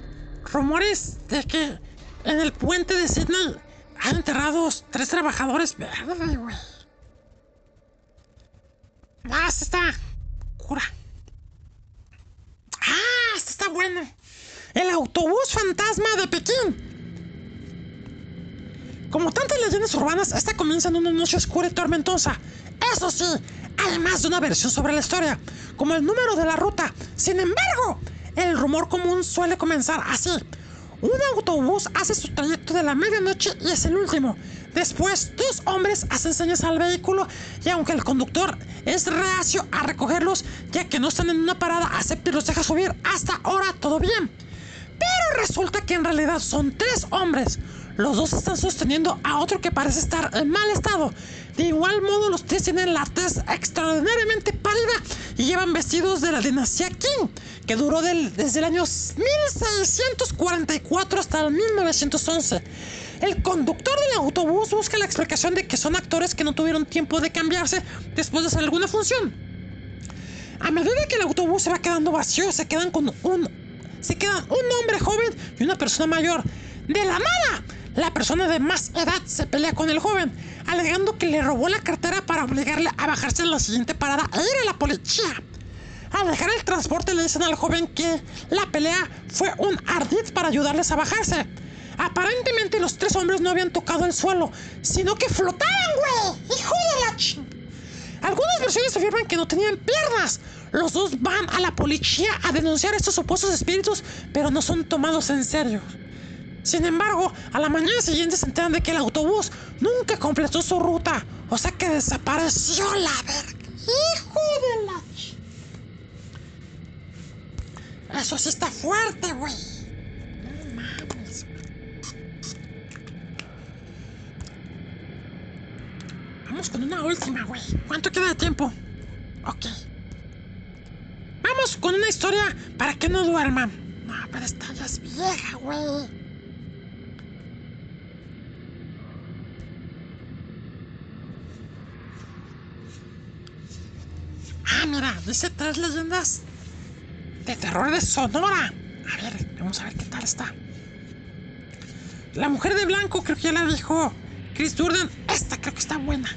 Rumores de que en el puente de Sydney hay enterrados tres trabajadores verdes, güey. Ah, esta está cura. Ah, esta está buena. El autobús fantasma de Pekín. Como tantas leyendas urbanas, esta comienza en una noche oscura y tormentosa. Eso sí, hay más de una versión sobre la historia, como el número de la ruta. Sin embargo, el rumor común suele comenzar así. Un autobús hace su trayecto de la medianoche y es el último. Después, dos hombres hacen señas al vehículo y aunque el conductor es reacio a recogerlos, ya que no están en una parada, acepta y los deja subir. Hasta ahora todo bien. Pero resulta que en realidad son tres hombres. Los dos están sosteniendo a otro que parece estar en mal estado. De igual modo, los tres tienen la tez extraordinariamente pálida y llevan vestidos de la dinastía Qing, que duró desde el año 1644 hasta el 1911. el conductor del autobús busca la explicación de que son actores que no tuvieron tiempo de cambiarse después de hacer alguna función. A medida que el autobús se va quedando vacío, se quedan con un se quedan un hombre joven y una persona mayor. De la nada, la persona de más edad se pelea con el joven, alegando que le robó la cartera para obligarle a bajarse en la siguiente parada e ir a la policía. Al dejar el transporte le dicen al joven que la pelea fue un ardid para ayudarles a bajarse. Aparentemente los tres hombres no habían tocado el suelo, sino que flotaban, güey. Hijo de la ch... Algunas versiones afirman que no tenían piernas. Los dos van a la policía a denunciar estos supuestos espíritus, pero no son tomados en serio. Sin embargo, a la mañana siguiente se enteran de que el autobús nunca completó su ruta, o sea que desapareció la verga. Hijo de la. Eso sí está fuerte, güey. No mames. Vamos con una última, güey. ¿Cuánto queda de tiempo? Ok. Vamos con una historia para que no duerman. No, pero esta ya es vieja, güey. Ah, mira, dice tres leyendas de terror de Sonora. A ver, vamos a ver qué tal está. La mujer de blanco, creo que ya la dijo Chris Durden. Esta creo que está buena.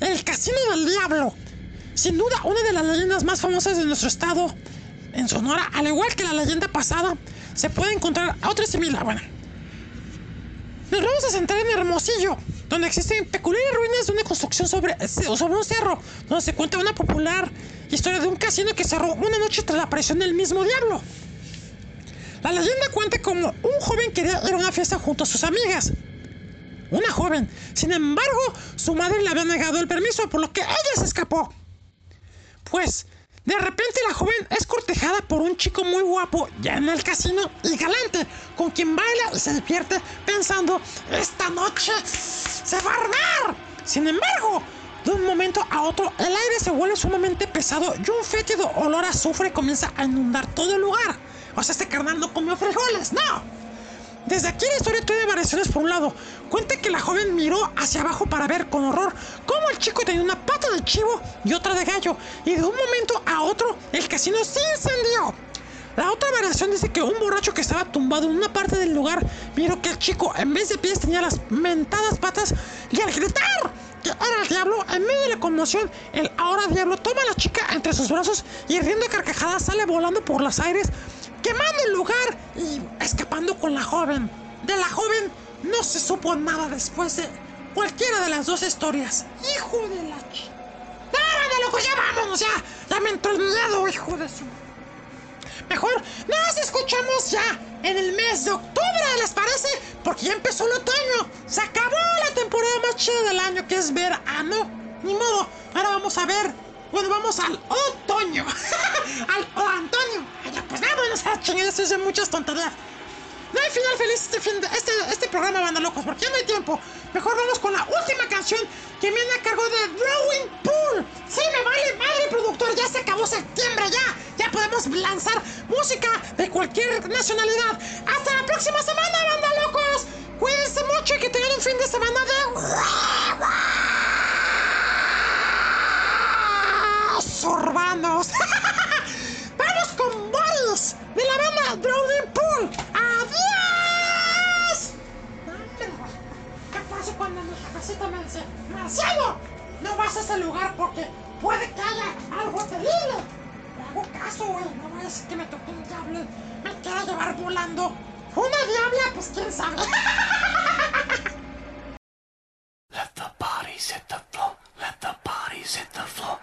El Casino del Diablo. Sin duda, una de las leyendas más famosas de nuestro estado. En Sonora, al igual que la leyenda pasada, se puede encontrar otra similar. Bueno, nos vamos a centrar en Hermosillo, donde existen peculiares ruinas de una construcción sobre un cerro, donde se cuenta una popular historia de un casino que cerró una noche tras la aparición del mismo diablo. La leyenda cuenta como un joven quería ir a una fiesta junto a sus amigas. Una joven. Sin embargo, su madre le había negado el permiso, por lo que ella se escapó. Pues, de repente la joven es cortejada por un chico muy guapo ya en el casino y galante, con quien baila y se divierte pensando, esta noche se va a armar. Sin embargo, de un momento a otro, el aire se vuelve sumamente pesado y un fétido olor a azufre comienza a inundar todo el lugar. O sea, este carnal no comió frijoles, no. Desde aquí la historia tiene variaciones por un lado. Cuenta que la joven miró hacia abajo para ver con horror cómo el chico tenía una pata de chivo y otra de gallo. Y de un momento a otro el casino se incendió. La otra variación dice que un borracho que estaba tumbado en una parte del lugar miró que el chico en vez de pies tenía las mentadas patas y al gritar que era el diablo, en medio de la conmoción, el ahora diablo toma a la chica entre sus brazos y riendo carcajadas sale volando por los aires quemando el lugar y escapando con la joven. De la joven no se supo nada después de cualquiera de las dos historias. Hijo de la ch... ¡Nada, loco! ¡Ya vámonos! ¡Ya! ¡Ya me entró el miedo, hijo de su... Mejor nos escuchamos ya en el mes de octubre, ¿les parece? Porque ya empezó el otoño. Se acabó la temporada más chida del año, que es verano. Ni modo, ahora vamos a ver bueno, vamos al otoño. al o Antonio. Ay, pues vámonos a la chingada, estoy haciendo muchas tonterías. No hay final feliz este, fin de, este, este programa, banda locos, porque ya no hay tiempo. Mejor vamos con la última canción que viene a cargo de Drawing Pool. Sí, me vale madre, productor, ya se acabó septiembre, ya. Ya podemos lanzar música de cualquier nacionalidad. Hasta la próxima semana, banda locos. Cuídense mucho y que tengan un fin de semana de... urbanos. Vamos con Boris de la banda Drowning Pool. ¡Adiós! ¿Qué pasa cuando mi jefecita me dice, Marciano, no vas a ese lugar porque puede que haya algo terrible? Me hago caso, güey. No voy a decir que me toque un diablo. Me quiera llevar volando. Una diabla, pues quién sabe. Let the bodies hit the floor. Let the bodies hit the floor.